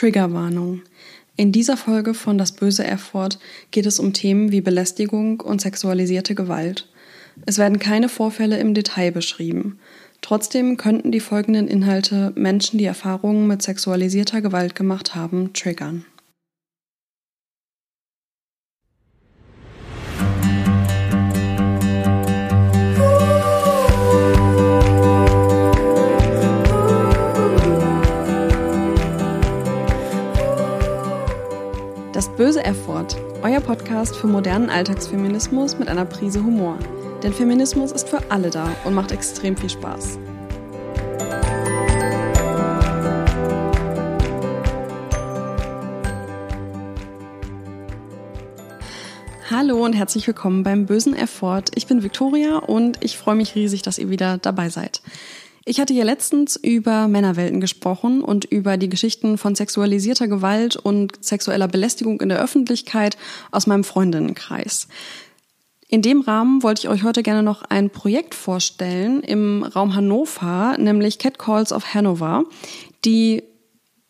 Triggerwarnung. In dieser Folge von Das böse F-Wort geht es um Themen wie Belästigung und sexualisierte Gewalt. Es werden keine Vorfälle im Detail beschrieben. Trotzdem könnten die folgenden Inhalte Menschen, die Erfahrungen mit sexualisierter Gewalt gemacht haben, triggern. Euer Podcast für modernen Alltagsfeminismus mit einer Prise Humor. Denn Feminismus ist für alle da und macht extrem viel Spaß. Hallo und herzlich willkommen beim bösen F-Wort. Ich bin Victoria und ich freue mich riesig, dass ihr wieder dabei seid. Ich hatte hier letztens über Männerwelten gesprochen und über die Geschichten von sexualisierter Gewalt und sexueller Belästigung in der Öffentlichkeit aus meinem Freundinnenkreis. In dem Rahmen wollte ich euch heute gerne noch ein Projekt vorstellen im Raum Hannover, nämlich Cat Calls of Hanover, die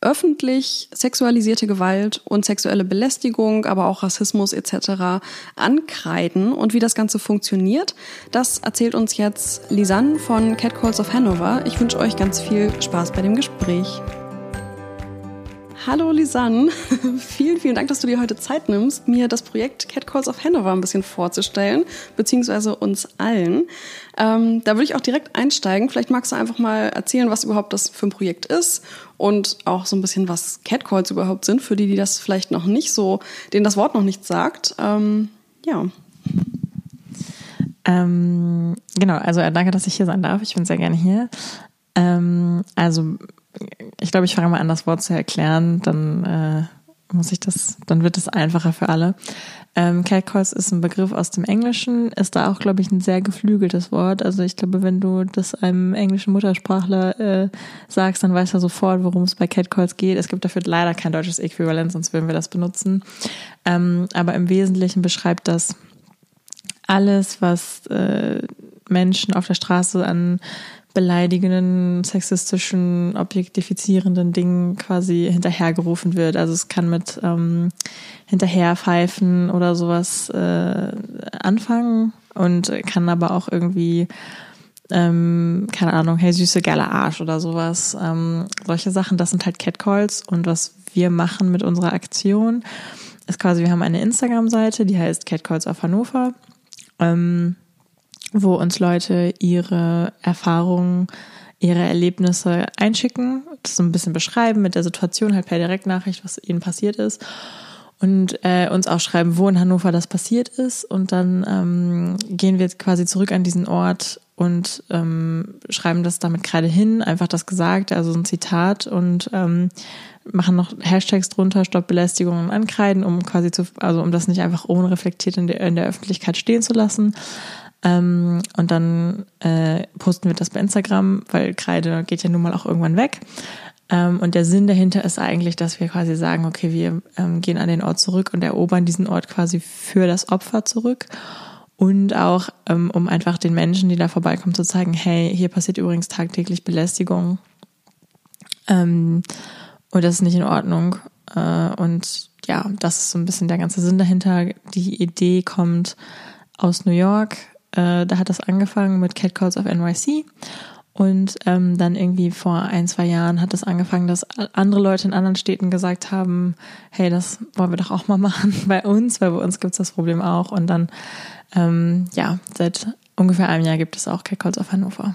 öffentlich sexualisierte Gewalt und sexuelle Belästigung, aber auch Rassismus etc. ankreiden. Und wie das Ganze funktioniert, das erzählt uns jetzt Lisanne von Cat Calls of Hanover. Ich wünsche euch ganz viel Spaß bei dem Gespräch. Hallo Lisanne, vielen, vielen Dank, dass du dir heute Zeit nimmst, mir das Projekt Cat Calls of Hanover ein bisschen vorzustellen, beziehungsweise uns allen. Ähm, da würde ich auch direkt einsteigen. Vielleicht magst du einfach mal erzählen, was überhaupt das für ein Projekt ist und auch so ein bisschen, was Cat Calls überhaupt sind, für die, die das vielleicht noch nicht so, denen das Wort noch nicht sagt. Ähm, ja. Ähm, genau, also äh, danke, dass ich hier sein darf. Ich bin sehr gerne hier. Ähm, also ich glaube, ich fange mal an, das Wort zu erklären, dann äh, muss ich das, dann wird es einfacher für alle. Ähm, Catcalls ist ein Begriff aus dem Englischen, ist da auch, glaube ich, ein sehr geflügeltes Wort. Also ich glaube, wenn du das einem englischen Muttersprachler äh, sagst, dann weiß er sofort, worum es bei Catcalls geht. Es gibt dafür leider kein deutsches Äquivalent, sonst würden wir das benutzen. Ähm, aber im Wesentlichen beschreibt das alles, was äh, Menschen auf der Straße an beleidigenden, sexistischen, objektifizierenden Dingen quasi hinterhergerufen wird. Also es kann mit ähm, hinterherpfeifen oder sowas äh, anfangen und kann aber auch irgendwie ähm, keine Ahnung, hey süße geile Arsch oder sowas. Ähm, solche Sachen, das sind halt Catcalls und was wir machen mit unserer Aktion ist quasi, wir haben eine Instagram-Seite, die heißt Catcalls auf Hannover. Ähm, wo uns Leute ihre Erfahrungen, ihre Erlebnisse einschicken, das so ein bisschen beschreiben mit der Situation, halt per Direktnachricht, was ihnen passiert ist. Und äh, uns auch schreiben, wo in Hannover das passiert ist. Und dann ähm, gehen wir quasi zurück an diesen Ort und ähm, schreiben das damit gerade hin, einfach das Gesagte, also ein Zitat und ähm, machen noch Hashtags drunter, Stopp Belästigung und Ankreiden, um quasi zu, also um das nicht einfach unreflektiert in der, in der Öffentlichkeit stehen zu lassen. Ähm, und dann äh, posten wir das bei Instagram, weil Kreide geht ja nun mal auch irgendwann weg. Ähm, und der Sinn dahinter ist eigentlich, dass wir quasi sagen, okay, wir ähm, gehen an den Ort zurück und erobern diesen Ort quasi für das Opfer zurück. Und auch, ähm, um einfach den Menschen, die da vorbeikommen, zu zeigen, hey, hier passiert übrigens tagtäglich Belästigung. Ähm, und das ist nicht in Ordnung. Äh, und ja, das ist so ein bisschen der ganze Sinn dahinter. Die Idee kommt aus New York. Äh, da hat das angefangen mit Cat Calls of NYC. Und ähm, dann irgendwie vor ein, zwei Jahren hat es das angefangen, dass andere Leute in anderen Städten gesagt haben, hey, das wollen wir doch auch mal machen bei uns, weil bei uns gibt es das Problem auch. Und dann, ähm, ja, seit ungefähr einem Jahr gibt es auch Cat Calls of Hannover.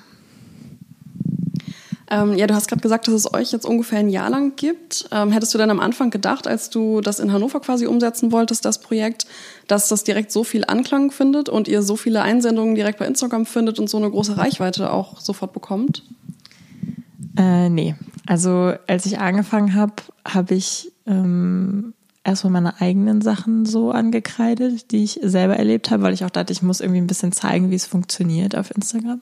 Ähm, ja, du hast gerade gesagt, dass es euch jetzt ungefähr ein Jahr lang gibt. Ähm, hättest du denn am Anfang gedacht, als du das in Hannover quasi umsetzen wolltest, das Projekt, dass das direkt so viel Anklang findet und ihr so viele Einsendungen direkt bei Instagram findet und so eine große Reichweite auch sofort bekommt? Äh, nee. Also als ich angefangen habe, habe ich ähm, erstmal meine eigenen Sachen so angekreidet, die ich selber erlebt habe, weil ich auch dachte, ich muss irgendwie ein bisschen zeigen, wie es funktioniert auf Instagram.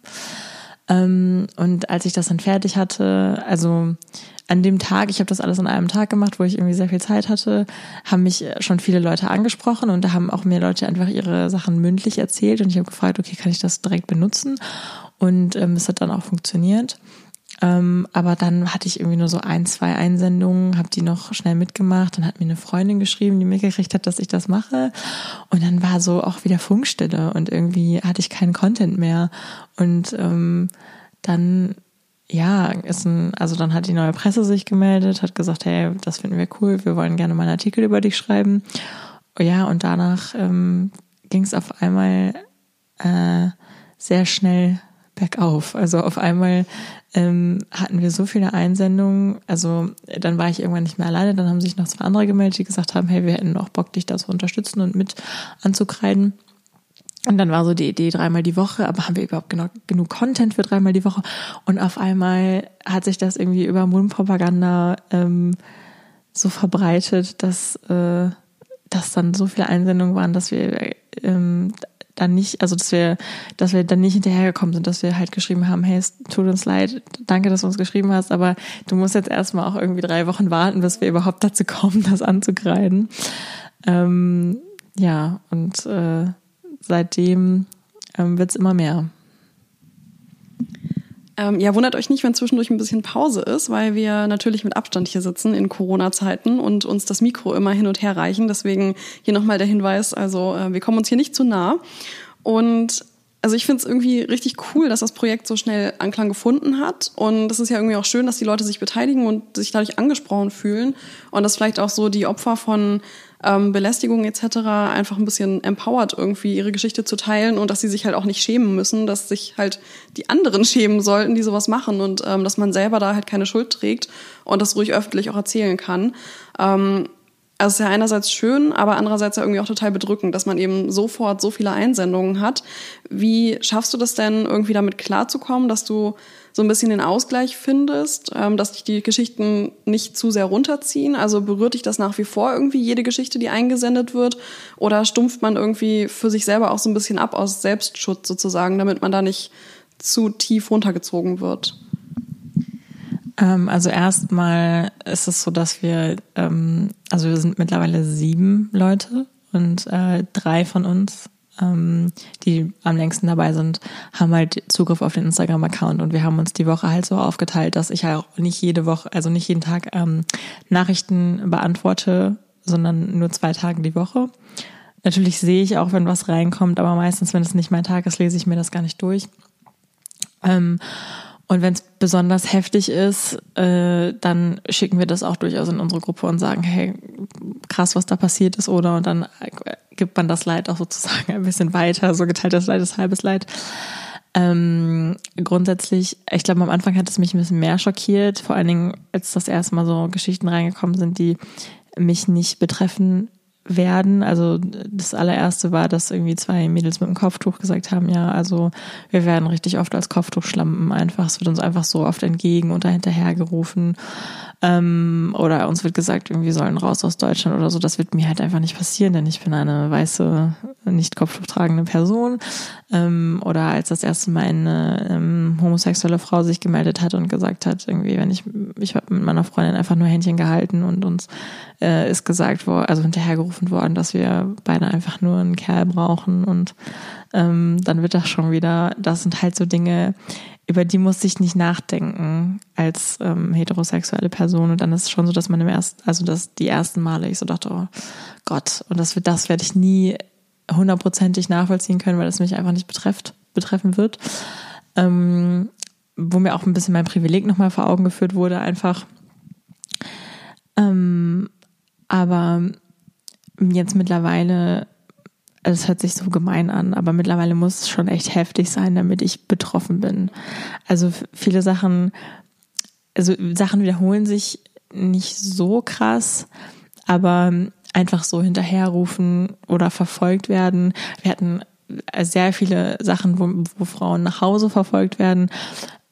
Ähm, und als ich das dann fertig hatte, also an dem Tag, ich habe das alles an einem Tag gemacht, wo ich irgendwie sehr viel Zeit hatte, haben mich schon viele Leute angesprochen und da haben auch mehr Leute einfach ihre Sachen mündlich erzählt und ich habe gefragt, okay, kann ich das direkt benutzen? Und ähm, es hat dann auch funktioniert. Ähm, aber dann hatte ich irgendwie nur so ein, zwei Einsendungen, habe die noch schnell mitgemacht. Dann hat mir eine Freundin geschrieben, die mitgekriegt hat, dass ich das mache. Und dann war so auch wieder Funkstille und irgendwie hatte ich keinen Content mehr. Und ähm, dann ja, ist ein, also dann hat die neue Presse sich gemeldet, hat gesagt, hey, das finden wir cool, wir wollen gerne mal einen Artikel über dich schreiben. Ja, und danach ähm, ging es auf einmal äh, sehr schnell bergauf. Also auf einmal ähm, hatten wir so viele Einsendungen. Also dann war ich irgendwann nicht mehr alleine. Dann haben sich noch zwei andere gemeldet, die gesagt haben, hey, wir hätten auch Bock, dich da zu unterstützen und mit anzukreiden. Und dann war so die Idee dreimal die Woche, aber haben wir überhaupt genug, genug Content für dreimal die Woche? Und auf einmal hat sich das irgendwie über Mundpropaganda ähm, so verbreitet, dass, äh, dass dann so viele Einsendungen waren, dass wir ähm, dann nicht, also dass wir, dass wir dann nicht hinterhergekommen sind, dass wir halt geschrieben haben, hey, es tut uns leid, danke, dass du uns geschrieben hast, aber du musst jetzt erstmal auch irgendwie drei Wochen warten, bis wir überhaupt dazu kommen, das anzugreifen. Ähm, ja, und äh, seitdem ähm, wird es immer mehr. Ähm, ja, wundert euch nicht, wenn zwischendurch ein bisschen Pause ist, weil wir natürlich mit Abstand hier sitzen in Corona-Zeiten und uns das Mikro immer hin und her reichen. Deswegen hier nochmal der Hinweis, also äh, wir kommen uns hier nicht zu nah. Und also ich finde es irgendwie richtig cool, dass das Projekt so schnell Anklang gefunden hat. Und es ist ja irgendwie auch schön, dass die Leute sich beteiligen und sich dadurch angesprochen fühlen. Und dass vielleicht auch so die Opfer von ähm, Belästigung etc. einfach ein bisschen empowert, irgendwie ihre Geschichte zu teilen und dass sie sich halt auch nicht schämen müssen, dass sich halt die anderen schämen sollten, die sowas machen und ähm, dass man selber da halt keine Schuld trägt und das ruhig öffentlich auch erzählen kann. Ähm, also es ist ja einerseits schön, aber andererseits ja irgendwie auch total bedrückend, dass man eben sofort so viele Einsendungen hat. Wie schaffst du das denn, irgendwie damit klarzukommen, dass du so ein bisschen den Ausgleich findest, ähm, dass dich die Geschichten nicht zu sehr runterziehen? Also berührt dich das nach wie vor irgendwie jede Geschichte, die eingesendet wird? Oder stumpft man irgendwie für sich selber auch so ein bisschen ab aus Selbstschutz sozusagen, damit man da nicht zu tief runtergezogen wird? Ähm, also erstmal ist es so, dass wir, ähm, also wir sind mittlerweile sieben Leute und äh, drei von uns, die am längsten dabei sind, haben halt Zugriff auf den Instagram-Account und wir haben uns die Woche halt so aufgeteilt, dass ich halt auch nicht jede Woche, also nicht jeden Tag ähm, Nachrichten beantworte, sondern nur zwei Tage die Woche. Natürlich sehe ich auch, wenn was reinkommt, aber meistens, wenn es nicht mein Tag ist, lese ich mir das gar nicht durch. Ähm, und wenn es besonders heftig ist, äh, dann schicken wir das auch durchaus in unsere Gruppe und sagen, hey, krass, was da passiert ist, oder? Und dann gibt man das Leid auch sozusagen ein bisschen weiter. So geteiltes Leid ist halbes Leid. Ähm, grundsätzlich, ich glaube, am Anfang hat es mich ein bisschen mehr schockiert, vor allen Dingen, als das erste Mal so Geschichten reingekommen sind, die mich nicht betreffen werden. Also das allererste war, dass irgendwie zwei Mädels mit dem Kopftuch gesagt haben, ja, also wir werden richtig oft als Kopftuchschlampen einfach, es wird uns einfach so oft entgegen und dahinterher gerufen. Ähm, oder uns wird gesagt, irgendwie sollen raus aus Deutschland oder so. Das wird mir halt einfach nicht passieren, denn ich bin eine weiße, nicht Kopftuch Person. Ähm, oder als das erste Mal eine ähm, homosexuelle Frau sich gemeldet hat und gesagt hat, irgendwie, wenn ich, ich habe mit meiner Freundin einfach nur Händchen gehalten und uns äh, ist gesagt worden, also hinterhergerufen worden, dass wir beide einfach nur einen Kerl brauchen und ähm, dann wird das schon wieder, das sind halt so Dinge, über die muss ich nicht nachdenken als ähm, heterosexuelle Person. Und dann ist es schon so, dass man im ersten, also dass die ersten Male ich so dachte, oh Gott, und das das werde ich nie hundertprozentig nachvollziehen können, weil das mich einfach nicht betrifft, betreffen wird. Ähm, wo mir auch ein bisschen mein Privileg nochmal vor Augen geführt wurde, einfach. Ähm, aber jetzt mittlerweile es hört sich so gemein an, aber mittlerweile muss es schon echt heftig sein, damit ich betroffen bin. Also viele Sachen, also Sachen wiederholen sich nicht so krass, aber einfach so hinterherrufen oder verfolgt werden. Wir hatten sehr viele Sachen, wo, wo Frauen nach Hause verfolgt werden.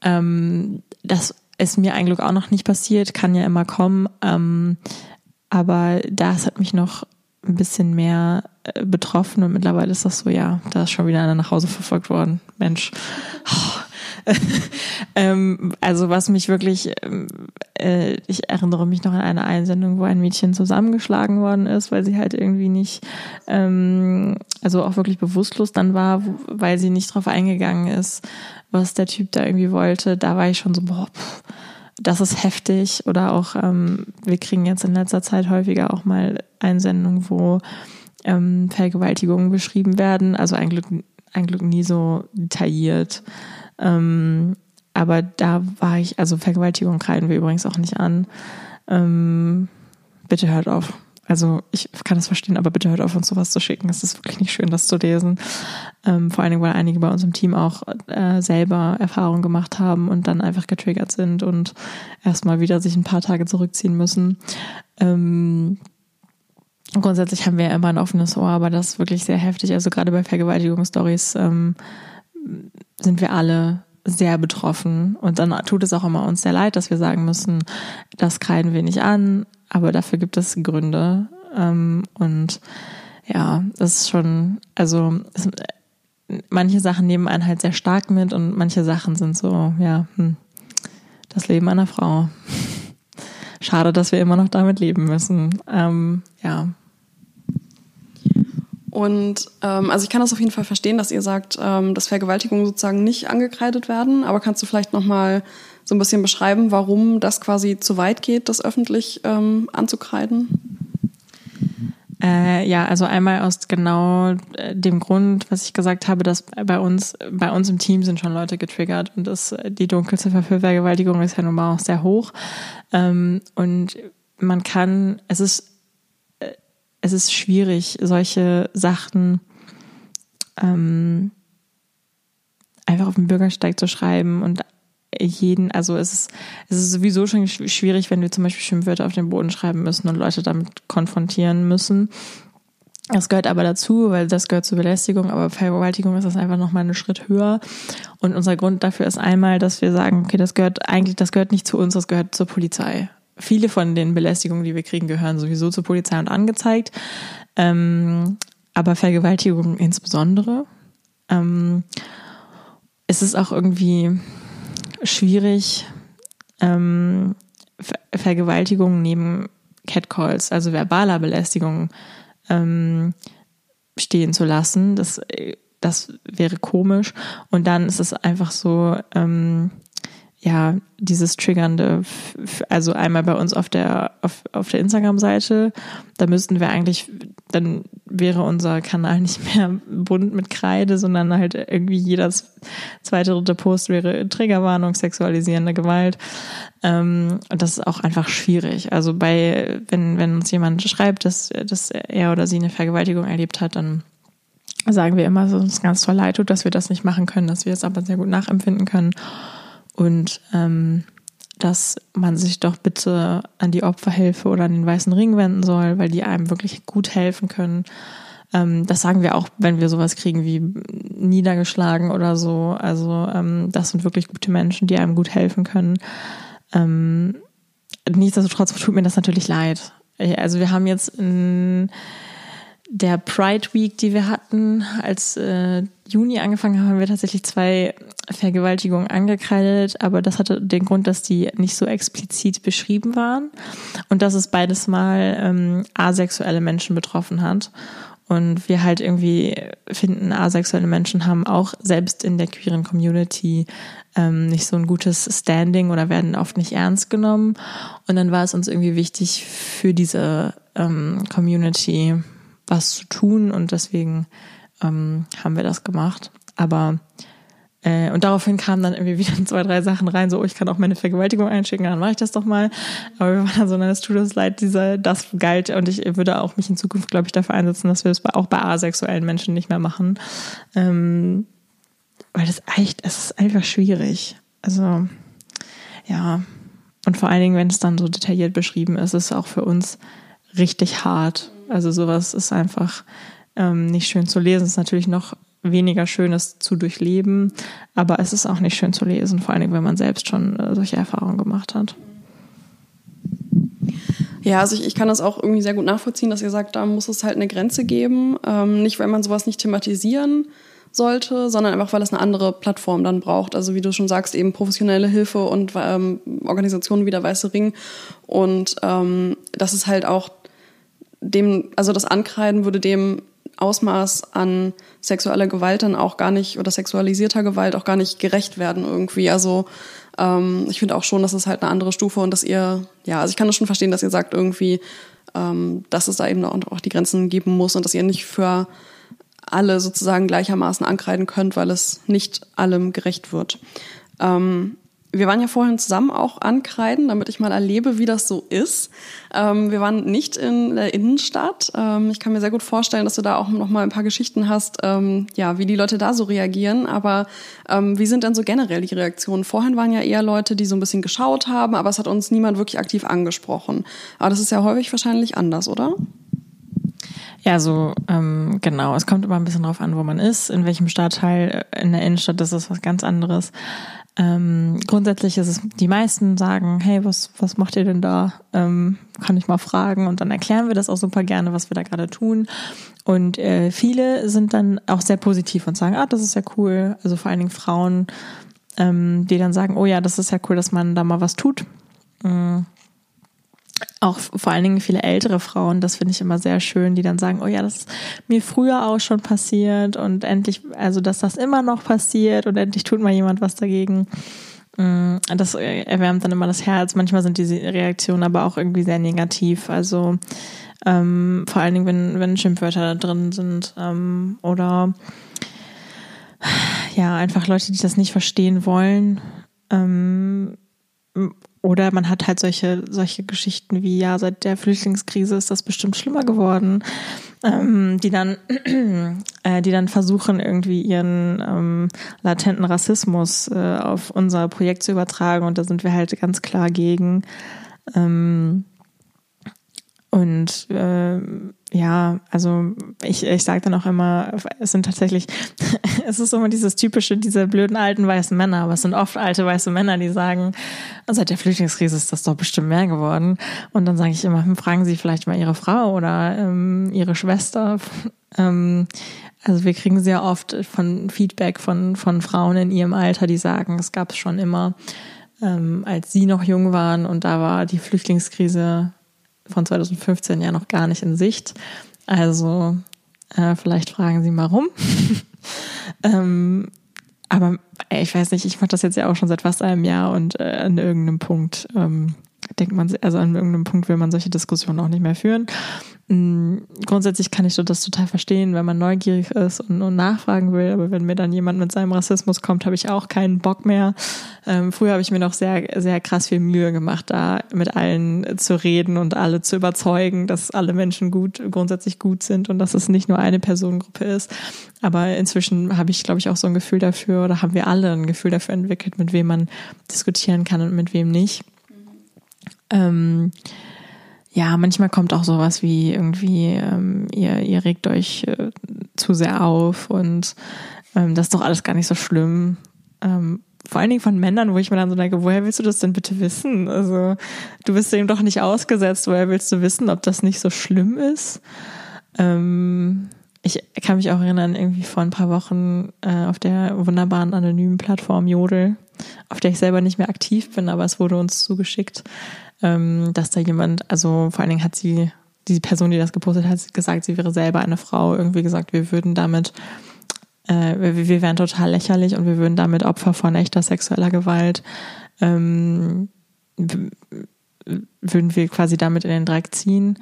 Ähm, das ist mir eigentlich auch noch nicht passiert, kann ja immer kommen. Ähm, aber das hat mich noch ein bisschen mehr äh, betroffen und mittlerweile ist das so, ja, da ist schon wieder einer nach Hause verfolgt worden. Mensch, oh, ähm, also was mich wirklich, ähm, äh, ich erinnere mich noch an eine Einsendung, wo ein Mädchen zusammengeschlagen worden ist, weil sie halt irgendwie nicht, ähm, also auch wirklich bewusstlos dann war, weil sie nicht drauf eingegangen ist, was der Typ da irgendwie wollte. Da war ich schon so, boah, pff, das ist heftig. Oder auch, ähm, wir kriegen jetzt in letzter Zeit häufiger auch mal Einsendungen, wo ähm, Vergewaltigungen beschrieben werden. Also ein Glück, ein Glück nie so detailliert. Ähm, aber da war ich, also Vergewaltigung kreiden wir übrigens auch nicht an. Ähm, bitte hört auf. Also ich kann das verstehen, aber bitte hört auf, uns sowas zu schicken. Es ist wirklich nicht schön, das zu lesen. Ähm, vor allen Dingen, weil einige bei uns im Team auch äh, selber Erfahrungen gemacht haben und dann einfach getriggert sind und erstmal wieder sich ein paar Tage zurückziehen müssen. Ähm, grundsätzlich haben wir ja immer ein offenes Ohr, aber das ist wirklich sehr heftig. Also gerade bei Vergewaltigungsstories ähm, sind wir alle sehr betroffen. Und dann tut es auch immer uns sehr leid, dass wir sagen müssen, das kreiden wir nicht an, aber dafür gibt es Gründe. Ähm, und ja, das ist schon, also es, manche Sachen nehmen einen halt sehr stark mit und manche Sachen sind so, ja, hm, das Leben einer Frau. Schade, dass wir immer noch damit leben müssen. Ähm, ja. Und ähm, also ich kann das auf jeden Fall verstehen, dass ihr sagt, ähm, dass Vergewaltigungen sozusagen nicht angekreidet werden. Aber kannst du vielleicht noch mal so ein bisschen beschreiben, warum das quasi zu weit geht, das öffentlich ähm, anzukreiden? Äh, ja, also einmal aus genau äh, dem Grund, was ich gesagt habe, dass bei uns, bei uns im Team sind schon Leute getriggert und das, die Dunkelziffer für Vergewaltigung ist ja nun mal auch sehr hoch. Ähm, und man kann, es ist es ist schwierig, solche Sachen ähm, einfach auf den Bürgersteig zu schreiben und jeden, also es ist, es ist sowieso schon schwierig, wenn wir zum Beispiel Schimpfwörter auf den Boden schreiben müssen und Leute damit konfrontieren müssen. Das gehört aber dazu, weil das gehört zur Belästigung, aber Vergewaltigung ist das einfach nochmal einen Schritt höher. Und unser Grund dafür ist einmal, dass wir sagen, okay, das gehört eigentlich, das gehört nicht zu uns, das gehört zur Polizei viele von den Belästigungen, die wir kriegen, gehören sowieso zur Polizei und angezeigt. Ähm, aber Vergewaltigung insbesondere. Ähm, es ist auch irgendwie schwierig, ähm, Ver Vergewaltigung neben Catcalls, also verbaler Belästigung, ähm, stehen zu lassen. Das, das wäre komisch. Und dann ist es einfach so, ähm, ja, dieses Triggernde, also einmal bei uns auf der, auf, auf der Instagram-Seite, da müssten wir eigentlich, dann wäre unser Kanal nicht mehr bunt mit Kreide, sondern halt irgendwie jeder zweite, dritte Post wäre Triggerwarnung, sexualisierende Gewalt. Ähm, und das ist auch einfach schwierig. Also bei, wenn, wenn uns jemand schreibt, dass, dass er oder sie eine Vergewaltigung erlebt hat, dann sagen wir immer, dass es uns ganz toll leid tut, dass wir das nicht machen können, dass wir es aber sehr gut nachempfinden können und ähm, dass man sich doch bitte an die Opferhilfe oder an den Weißen Ring wenden soll, weil die einem wirklich gut helfen können. Ähm, das sagen wir auch, wenn wir sowas kriegen wie niedergeschlagen oder so. Also ähm, das sind wirklich gute Menschen, die einem gut helfen können. Ähm, nichtsdestotrotz tut mir das natürlich leid. Also wir haben jetzt in der Pride Week, die wir hatten, als äh, Juni angefangen haben, haben wir tatsächlich zwei Vergewaltigungen angekreidet, aber das hatte den Grund, dass die nicht so explizit beschrieben waren und dass es beides mal ähm, asexuelle Menschen betroffen hat. Und wir halt irgendwie finden, asexuelle Menschen haben auch selbst in der queeren Community ähm, nicht so ein gutes Standing oder werden oft nicht ernst genommen. Und dann war es uns irgendwie wichtig, für diese ähm, Community was zu tun und deswegen ähm, haben wir das gemacht. Aber äh, und daraufhin kamen dann irgendwie wieder zwei, drei Sachen rein, so, oh, ich kann auch meine Vergewaltigung einschicken, dann mache ich das doch mal. Aber wir waren dann so, tut uns leid, dieser, das galt und ich würde auch mich in Zukunft, glaube ich, dafür einsetzen, dass wir es auch bei asexuellen Menschen nicht mehr machen. Ähm, weil das echt, es ist einfach schwierig. Also, ja. Und vor allen Dingen, wenn es dann so detailliert beschrieben ist, ist es auch für uns richtig hart. Also sowas ist einfach ähm, nicht schön zu lesen. Es ist natürlich noch weniger schön, es zu durchleben, aber es ist auch nicht schön zu lesen, vor Dingen, wenn man selbst schon äh, solche Erfahrungen gemacht hat. Ja, also ich, ich kann das auch irgendwie sehr gut nachvollziehen, dass ihr sagt, da muss es halt eine Grenze geben. Ähm, nicht, weil man sowas nicht thematisieren sollte, sondern einfach, weil es eine andere Plattform dann braucht. Also wie du schon sagst, eben professionelle Hilfe und ähm, Organisationen wie der Weiße Ring. Und ähm, das ist halt auch dem, also das Ankreiden würde dem Ausmaß an sexueller Gewalt dann auch gar nicht oder sexualisierter Gewalt auch gar nicht gerecht werden irgendwie. Also ähm, ich finde auch schon, dass es halt eine andere Stufe und dass ihr, ja, also ich kann das schon verstehen, dass ihr sagt irgendwie, ähm, dass es da eben auch die Grenzen geben muss und dass ihr nicht für alle sozusagen gleichermaßen ankreiden könnt, weil es nicht allem gerecht wird. Ähm, wir waren ja vorhin zusammen auch ankreiden, damit ich mal erlebe, wie das so ist. Ähm, wir waren nicht in der Innenstadt. Ähm, ich kann mir sehr gut vorstellen, dass du da auch noch mal ein paar Geschichten hast, ähm, ja, wie die Leute da so reagieren. Aber ähm, wie sind denn so generell die Reaktionen? Vorhin waren ja eher Leute, die so ein bisschen geschaut haben, aber es hat uns niemand wirklich aktiv angesprochen. Aber das ist ja häufig wahrscheinlich anders, oder? Ja, so ähm, genau. Es kommt immer ein bisschen drauf an, wo man ist, in welchem Stadtteil. In der Innenstadt ist es was ganz anderes. Ähm, grundsätzlich ist es, die meisten sagen, hey, was, was macht ihr denn da? Ähm, kann ich mal fragen? Und dann erklären wir das auch super gerne, was wir da gerade tun. Und äh, viele sind dann auch sehr positiv und sagen, ah, das ist ja cool. Also vor allen Dingen Frauen, ähm, die dann sagen, oh ja, das ist ja cool, dass man da mal was tut. Mhm auch vor allen Dingen viele ältere Frauen, das finde ich immer sehr schön, die dann sagen, oh ja, das ist mir früher auch schon passiert und endlich, also dass das immer noch passiert und endlich tut mal jemand was dagegen. Mm, das erwärmt dann immer das Herz. Manchmal sind diese Reaktionen aber auch irgendwie sehr negativ. Also ähm, vor allen Dingen, wenn, wenn Schimpfwörter da drin sind ähm, oder ja, einfach Leute, die das nicht verstehen wollen. Ähm, oder man hat halt solche, solche Geschichten wie, ja, seit der Flüchtlingskrise ist das bestimmt schlimmer geworden, ähm, die dann, äh, die dann versuchen, irgendwie ihren ähm, latenten Rassismus äh, auf unser Projekt zu übertragen. Und da sind wir halt ganz klar gegen. Ähm, und äh, ja, also ich, ich sage dann auch immer, es sind tatsächlich, es ist immer dieses typische, diese blöden alten weißen Männer, aber es sind oft alte weiße Männer, die sagen, seit der Flüchtlingskrise ist das doch bestimmt mehr geworden. Und dann sage ich immer, hm, fragen Sie vielleicht mal Ihre Frau oder ähm, Ihre Schwester. Ähm, also wir kriegen sehr oft von Feedback von, von Frauen in ihrem Alter, die sagen, es gab es schon immer, ähm, als sie noch jung waren und da war die Flüchtlingskrise von 2015 ja noch gar nicht in Sicht. Also äh, vielleicht fragen Sie mal rum. ähm, aber ich weiß nicht, ich mache das jetzt ja auch schon seit fast einem Jahr und äh, an irgendeinem Punkt ähm, denkt man, also an irgendeinem Punkt will man solche Diskussionen auch nicht mehr führen. Mm, grundsätzlich kann ich so das total verstehen, wenn man neugierig ist und, und, nachfragen will. Aber wenn mir dann jemand mit seinem Rassismus kommt, habe ich auch keinen Bock mehr. Ähm, früher habe ich mir noch sehr, sehr krass viel Mühe gemacht, da mit allen zu reden und alle zu überzeugen, dass alle Menschen gut, grundsätzlich gut sind und dass es nicht nur eine Personengruppe ist. Aber inzwischen habe ich, glaube ich, auch so ein Gefühl dafür oder haben wir alle ein Gefühl dafür entwickelt, mit wem man diskutieren kann und mit wem nicht. Ähm, ja, manchmal kommt auch sowas wie irgendwie, ähm, ihr, ihr regt euch äh, zu sehr auf und ähm, das ist doch alles gar nicht so schlimm. Ähm, vor allen Dingen von Männern, wo ich mir dann so denke, woher willst du das denn bitte wissen? Also du bist dem doch nicht ausgesetzt, woher willst du wissen, ob das nicht so schlimm ist? Ähm, ich kann mich auch erinnern, irgendwie vor ein paar Wochen äh, auf der wunderbaren anonymen Plattform Jodel, auf der ich selber nicht mehr aktiv bin, aber es wurde uns zugeschickt, ähm, dass da jemand, also vor allen Dingen hat sie, die Person, die das gepostet hat, gesagt, sie wäre selber eine Frau, irgendwie gesagt, wir würden damit, äh, wir, wir wären total lächerlich und wir würden damit Opfer von echter sexueller Gewalt, ähm, würden wir quasi damit in den Dreck ziehen.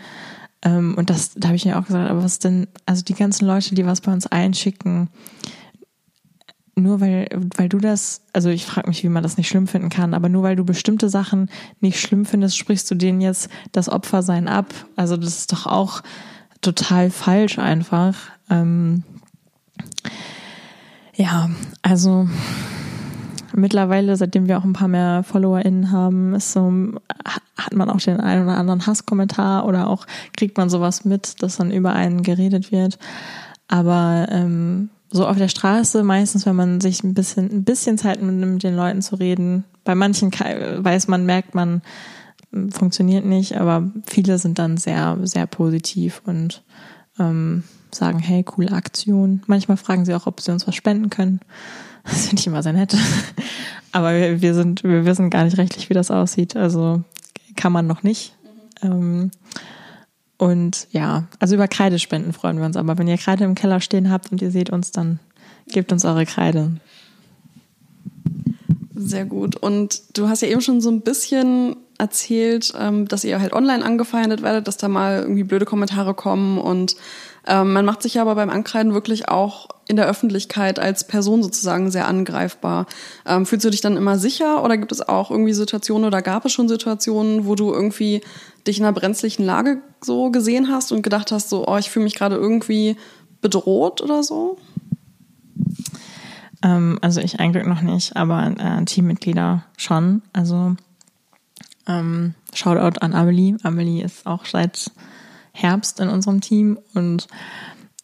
Ähm, und das, da habe ich mir auch gesagt, aber was denn, also die ganzen Leute, die was bei uns einschicken, nur weil, weil du das, also ich frage mich, wie man das nicht schlimm finden kann, aber nur weil du bestimmte Sachen nicht schlimm findest, sprichst du denen jetzt das Opfersein ab. Also das ist doch auch total falsch einfach. Ähm, ja, also mittlerweile, seitdem wir auch ein paar mehr FollowerInnen haben, ist so, hat man auch den einen oder anderen Hasskommentar oder auch kriegt man sowas mit, dass dann über einen geredet wird. Aber ähm, so auf der Straße meistens, wenn man sich ein bisschen, ein bisschen Zeit nimmt, mit den Leuten zu reden. Bei manchen weiß man, merkt man, funktioniert nicht, aber viele sind dann sehr, sehr positiv und ähm, sagen, hey, coole Aktion. Manchmal fragen sie auch, ob sie uns was spenden können. Das finde ich immer sehr nett. Aber wir, wir, sind, wir wissen gar nicht rechtlich, wie das aussieht. Also kann man noch nicht. Mhm. Ähm, und ja, also über Kreidespenden freuen wir uns. Aber wenn ihr Kreide im Keller stehen habt und ihr seht uns, dann gebt uns eure Kreide. Sehr gut. Und du hast ja eben schon so ein bisschen erzählt, ähm, dass ihr halt online angefeindet werdet, dass da mal irgendwie blöde Kommentare kommen und ähm, man macht sich ja aber beim Ankreiden wirklich auch in der Öffentlichkeit als Person sozusagen sehr angreifbar. Ähm, fühlst du dich dann immer sicher oder gibt es auch irgendwie Situationen oder gab es schon Situationen, wo du irgendwie dich in einer brenzlichen Lage so gesehen hast und gedacht hast, so, oh, ich fühle mich gerade irgendwie bedroht oder so? Ähm, also ich eigentlich noch nicht, aber äh, Teammitglieder schon. Also ähm, Shoutout an Amelie. Amelie ist auch seit Herbst in unserem Team und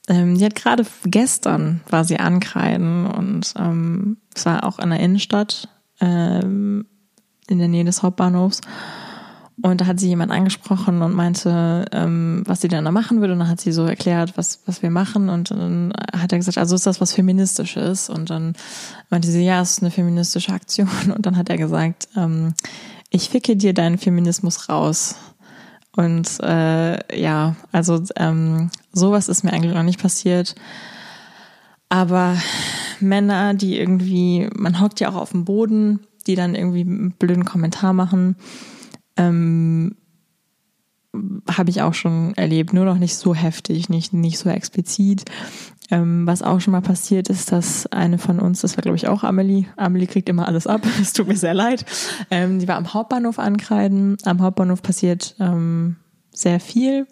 ähm, die hat gerade gestern war sie ankreiden und ähm, es war auch in der Innenstadt ähm, in der Nähe des Hauptbahnhofs und da hat sie jemand angesprochen und meinte, ähm, was sie denn da machen würde. Und dann hat sie so erklärt, was, was wir machen. Und dann hat er gesagt, also ist das was Feministisches? Und dann meinte sie, ja, es ist eine feministische Aktion. Und dann hat er gesagt, ähm, ich ficke dir deinen Feminismus raus. Und äh, ja, also ähm, sowas ist mir eigentlich noch nicht passiert. Aber Männer, die irgendwie, man hockt ja auch auf dem Boden, die dann irgendwie einen blöden Kommentar machen, ähm, habe ich auch schon erlebt, nur noch nicht so heftig, nicht, nicht so explizit. Ähm, was auch schon mal passiert ist, dass eine von uns, das war glaube ich auch Amelie, Amelie kriegt immer alles ab, es tut mir sehr leid, ähm, die war am Hauptbahnhof ankreiden. Am Hauptbahnhof passiert ähm, sehr viel.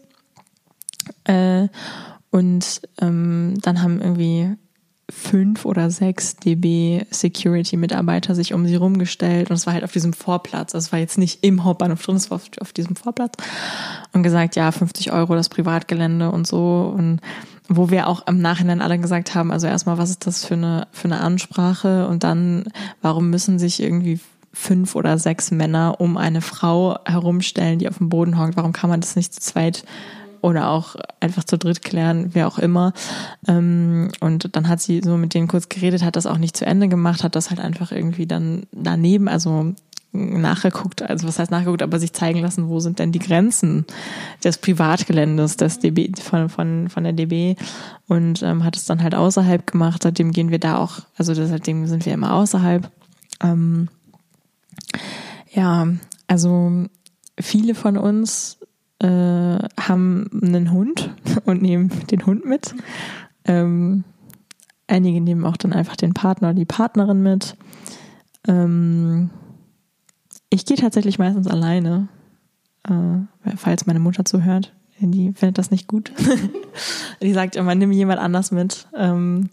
Äh, und ähm, dann haben irgendwie fünf oder sechs DB Security Mitarbeiter sich um sie rumgestellt und es war halt auf diesem Vorplatz. Also es war jetzt nicht im Hauptbahnhof drin, es war auf, auf diesem Vorplatz und gesagt, ja, 50 Euro das Privatgelände und so und wo wir auch im Nachhinein alle gesagt haben, also erstmal, was ist das für eine, für eine Ansprache und dann, warum müssen sich irgendwie fünf oder sechs Männer um eine Frau herumstellen, die auf dem Boden hockt? Warum kann man das nicht zu zweit oder auch einfach zu dritt klären, wer auch immer. Ähm, und dann hat sie so mit denen kurz geredet, hat das auch nicht zu Ende gemacht, hat das halt einfach irgendwie dann daneben, also nachgeguckt, also was heißt nachgeguckt, aber sich zeigen lassen, wo sind denn die Grenzen des Privatgeländes des DB von von von der DB und ähm, hat es dann halt außerhalb gemacht. Seitdem gehen wir da auch, also seitdem sind wir immer außerhalb. Ähm, ja, also viele von uns äh, haben einen Hund und nehmen den Hund mit. Ähm, einige nehmen auch dann einfach den Partner oder die Partnerin mit. Ähm, ich gehe tatsächlich meistens alleine, äh, falls meine Mutter zuhört. Die findet das nicht gut. die sagt immer, nimm jemand anders mit. Ähm,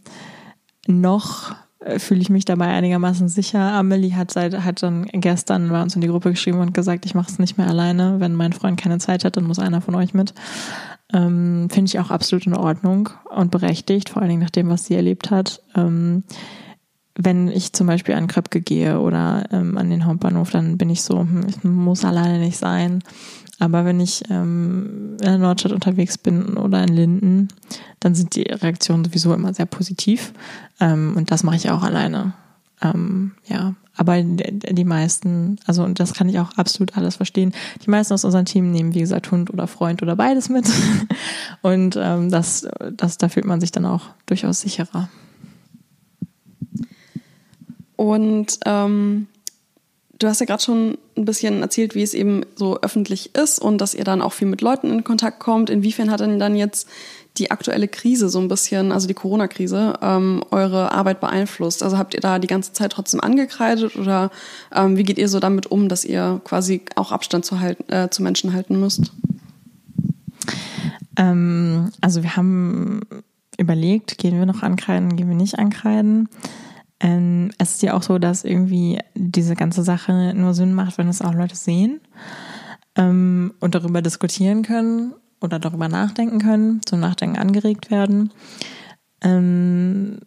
noch fühle ich mich dabei einigermaßen sicher. Amelie hat seit hat dann gestern bei uns in die Gruppe geschrieben und gesagt, ich mache es nicht mehr alleine. Wenn mein Freund keine Zeit hat, dann muss einer von euch mit. Ähm, Finde ich auch absolut in Ordnung und berechtigt, vor allen Dingen nach dem, was sie erlebt hat. Ähm, wenn ich zum Beispiel an Kröpke gehe oder ähm, an den Hauptbahnhof, dann bin ich so, hm, ich muss alleine nicht sein. Aber wenn ich ähm, in der Nordstadt unterwegs bin oder in Linden, dann sind die Reaktionen sowieso immer sehr positiv. Ähm, und das mache ich auch alleine. Ähm, ja, aber die meisten, also und das kann ich auch absolut alles verstehen. Die meisten aus unserem Team nehmen, wie gesagt, Hund oder Freund oder beides mit. Und ähm, das, das, da fühlt man sich dann auch durchaus sicherer. Und ähm, du hast ja gerade schon ein bisschen erzählt, wie es eben so öffentlich ist und dass ihr dann auch viel mit Leuten in Kontakt kommt. Inwiefern hat denn dann jetzt die aktuelle Krise so ein bisschen, also die Corona-Krise, ähm, eure Arbeit beeinflusst? Also habt ihr da die ganze Zeit trotzdem angekreidet oder ähm, wie geht ihr so damit um, dass ihr quasi auch Abstand zu, halten, äh, zu Menschen halten müsst? Ähm, also wir haben überlegt, gehen wir noch ankreiden, gehen wir nicht ankreiden. Ähm, es ist ja auch so, dass irgendwie diese ganze Sache nur Sinn macht, wenn es auch Leute sehen ähm, und darüber diskutieren können oder darüber nachdenken können, zum Nachdenken angeregt werden. Ähm,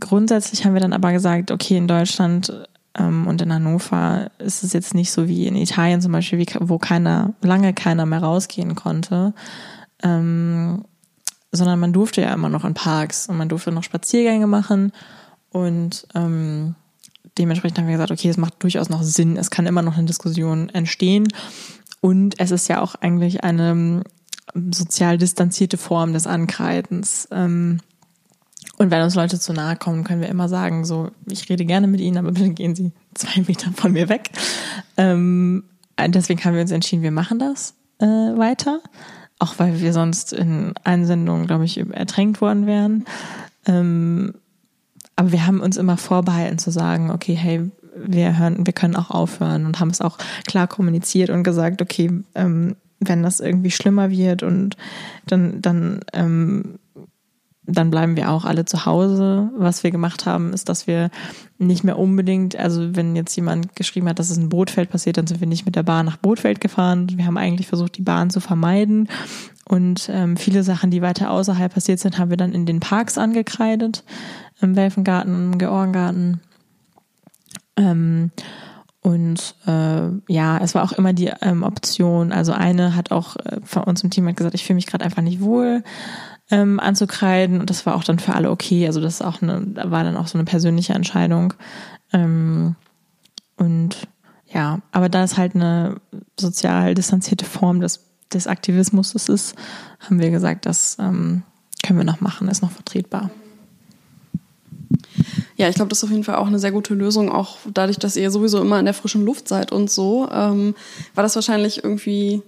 grundsätzlich haben wir dann aber gesagt, okay, in Deutschland ähm, und in Hannover ist es jetzt nicht so wie in Italien zum Beispiel, wo keiner, lange keiner mehr rausgehen konnte. Ähm, sondern man durfte ja immer noch in Parks und man durfte noch Spaziergänge machen und ähm, dementsprechend haben wir gesagt, okay, es macht durchaus noch Sinn, es kann immer noch eine Diskussion entstehen und es ist ja auch eigentlich eine ähm, sozial distanzierte Form des Ankreidens. Ähm, und wenn uns Leute zu nahe kommen, können wir immer sagen, so, ich rede gerne mit ihnen, aber bitte gehen sie zwei Meter von mir weg. Ähm, deswegen haben wir uns entschieden, wir machen das äh, weiter. Auch weil wir sonst in Einsendungen, glaube ich, ertränkt worden wären. Ähm, aber wir haben uns immer vorbehalten zu sagen, okay, hey, wir hören, wir können auch aufhören und haben es auch klar kommuniziert und gesagt, okay, ähm, wenn das irgendwie schlimmer wird und dann, dann ähm, dann bleiben wir auch alle zu Hause. Was wir gemacht haben, ist, dass wir nicht mehr unbedingt, also wenn jetzt jemand geschrieben hat, dass es in Bootfeld passiert, dann sind wir nicht mit der Bahn nach Bootfeld gefahren. Wir haben eigentlich versucht, die Bahn zu vermeiden. Und ähm, viele Sachen, die weiter außerhalb passiert sind, haben wir dann in den Parks angekreidet. Im Welfengarten, im Georgengarten. Ähm, und äh, ja, es war auch immer die ähm, Option. Also eine hat auch äh, von uns im Team hat gesagt, ich fühle mich gerade einfach nicht wohl ähm, anzukreiden. Und das war auch dann für alle okay. Also das ist auch eine, war dann auch so eine persönliche Entscheidung. Ähm, und ja, aber da es halt eine sozial distanzierte Form des, des Aktivismus ist, haben wir gesagt, das ähm, können wir noch machen, ist noch vertretbar. Ja, ich glaube, das ist auf jeden Fall auch eine sehr gute Lösung, auch dadurch, dass ihr sowieso immer in der frischen Luft seid und so. Ähm, war das wahrscheinlich irgendwie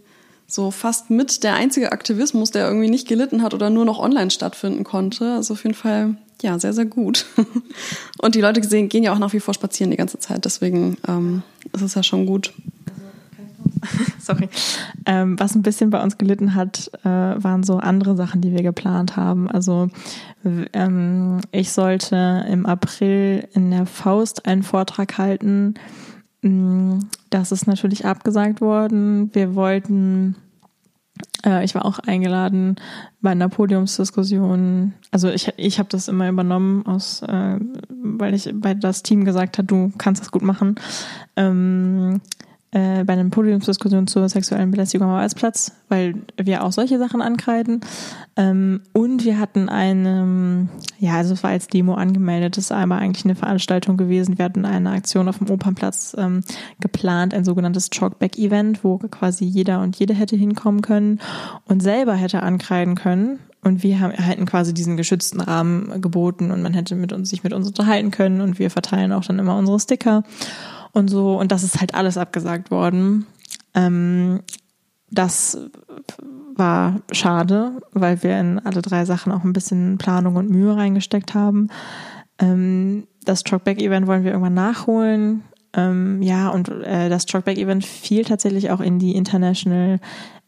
so fast mit der einzige Aktivismus, der irgendwie nicht gelitten hat oder nur noch online stattfinden konnte. Also auf jeden Fall, ja, sehr, sehr gut. Und die Leute gehen ja auch nach wie vor spazieren die ganze Zeit, deswegen ähm, ist es ja schon gut. Sorry. Ähm, was ein bisschen bei uns gelitten hat, äh, waren so andere Sachen, die wir geplant haben. Also ähm, ich sollte im April in der Faust einen Vortrag halten Mm, das ist natürlich abgesagt worden. Wir wollten, äh, ich war auch eingeladen bei einer Podiumsdiskussion. Also ich, ich habe das immer übernommen, aus, äh, weil ich bei das Team gesagt hat, du kannst das gut machen. Ähm, äh, bei einer Podiumsdiskussion zur sexuellen Belästigung am Arbeitsplatz, weil wir auch solche Sachen ankreiden. Ähm, und wir hatten eine, ja, also es war als Demo angemeldet, das ist aber eigentlich eine Veranstaltung gewesen. Wir hatten eine Aktion auf dem Opernplatz ähm, geplant, ein sogenanntes Chalkback-Event, wo quasi jeder und jede hätte hinkommen können und selber hätte ankreiden können. Und wir haben, hätten quasi diesen geschützten Rahmen geboten und man hätte mit uns, sich mit uns unterhalten können und wir verteilen auch dann immer unsere Sticker und so. Und das ist halt alles abgesagt worden. Ähm, das war schade, weil wir in alle drei Sachen auch ein bisschen Planung und Mühe reingesteckt haben. Ähm, das Truckback-Event wollen wir irgendwann nachholen. Ähm, ja, und äh, das Truckback-Event fiel tatsächlich auch in die International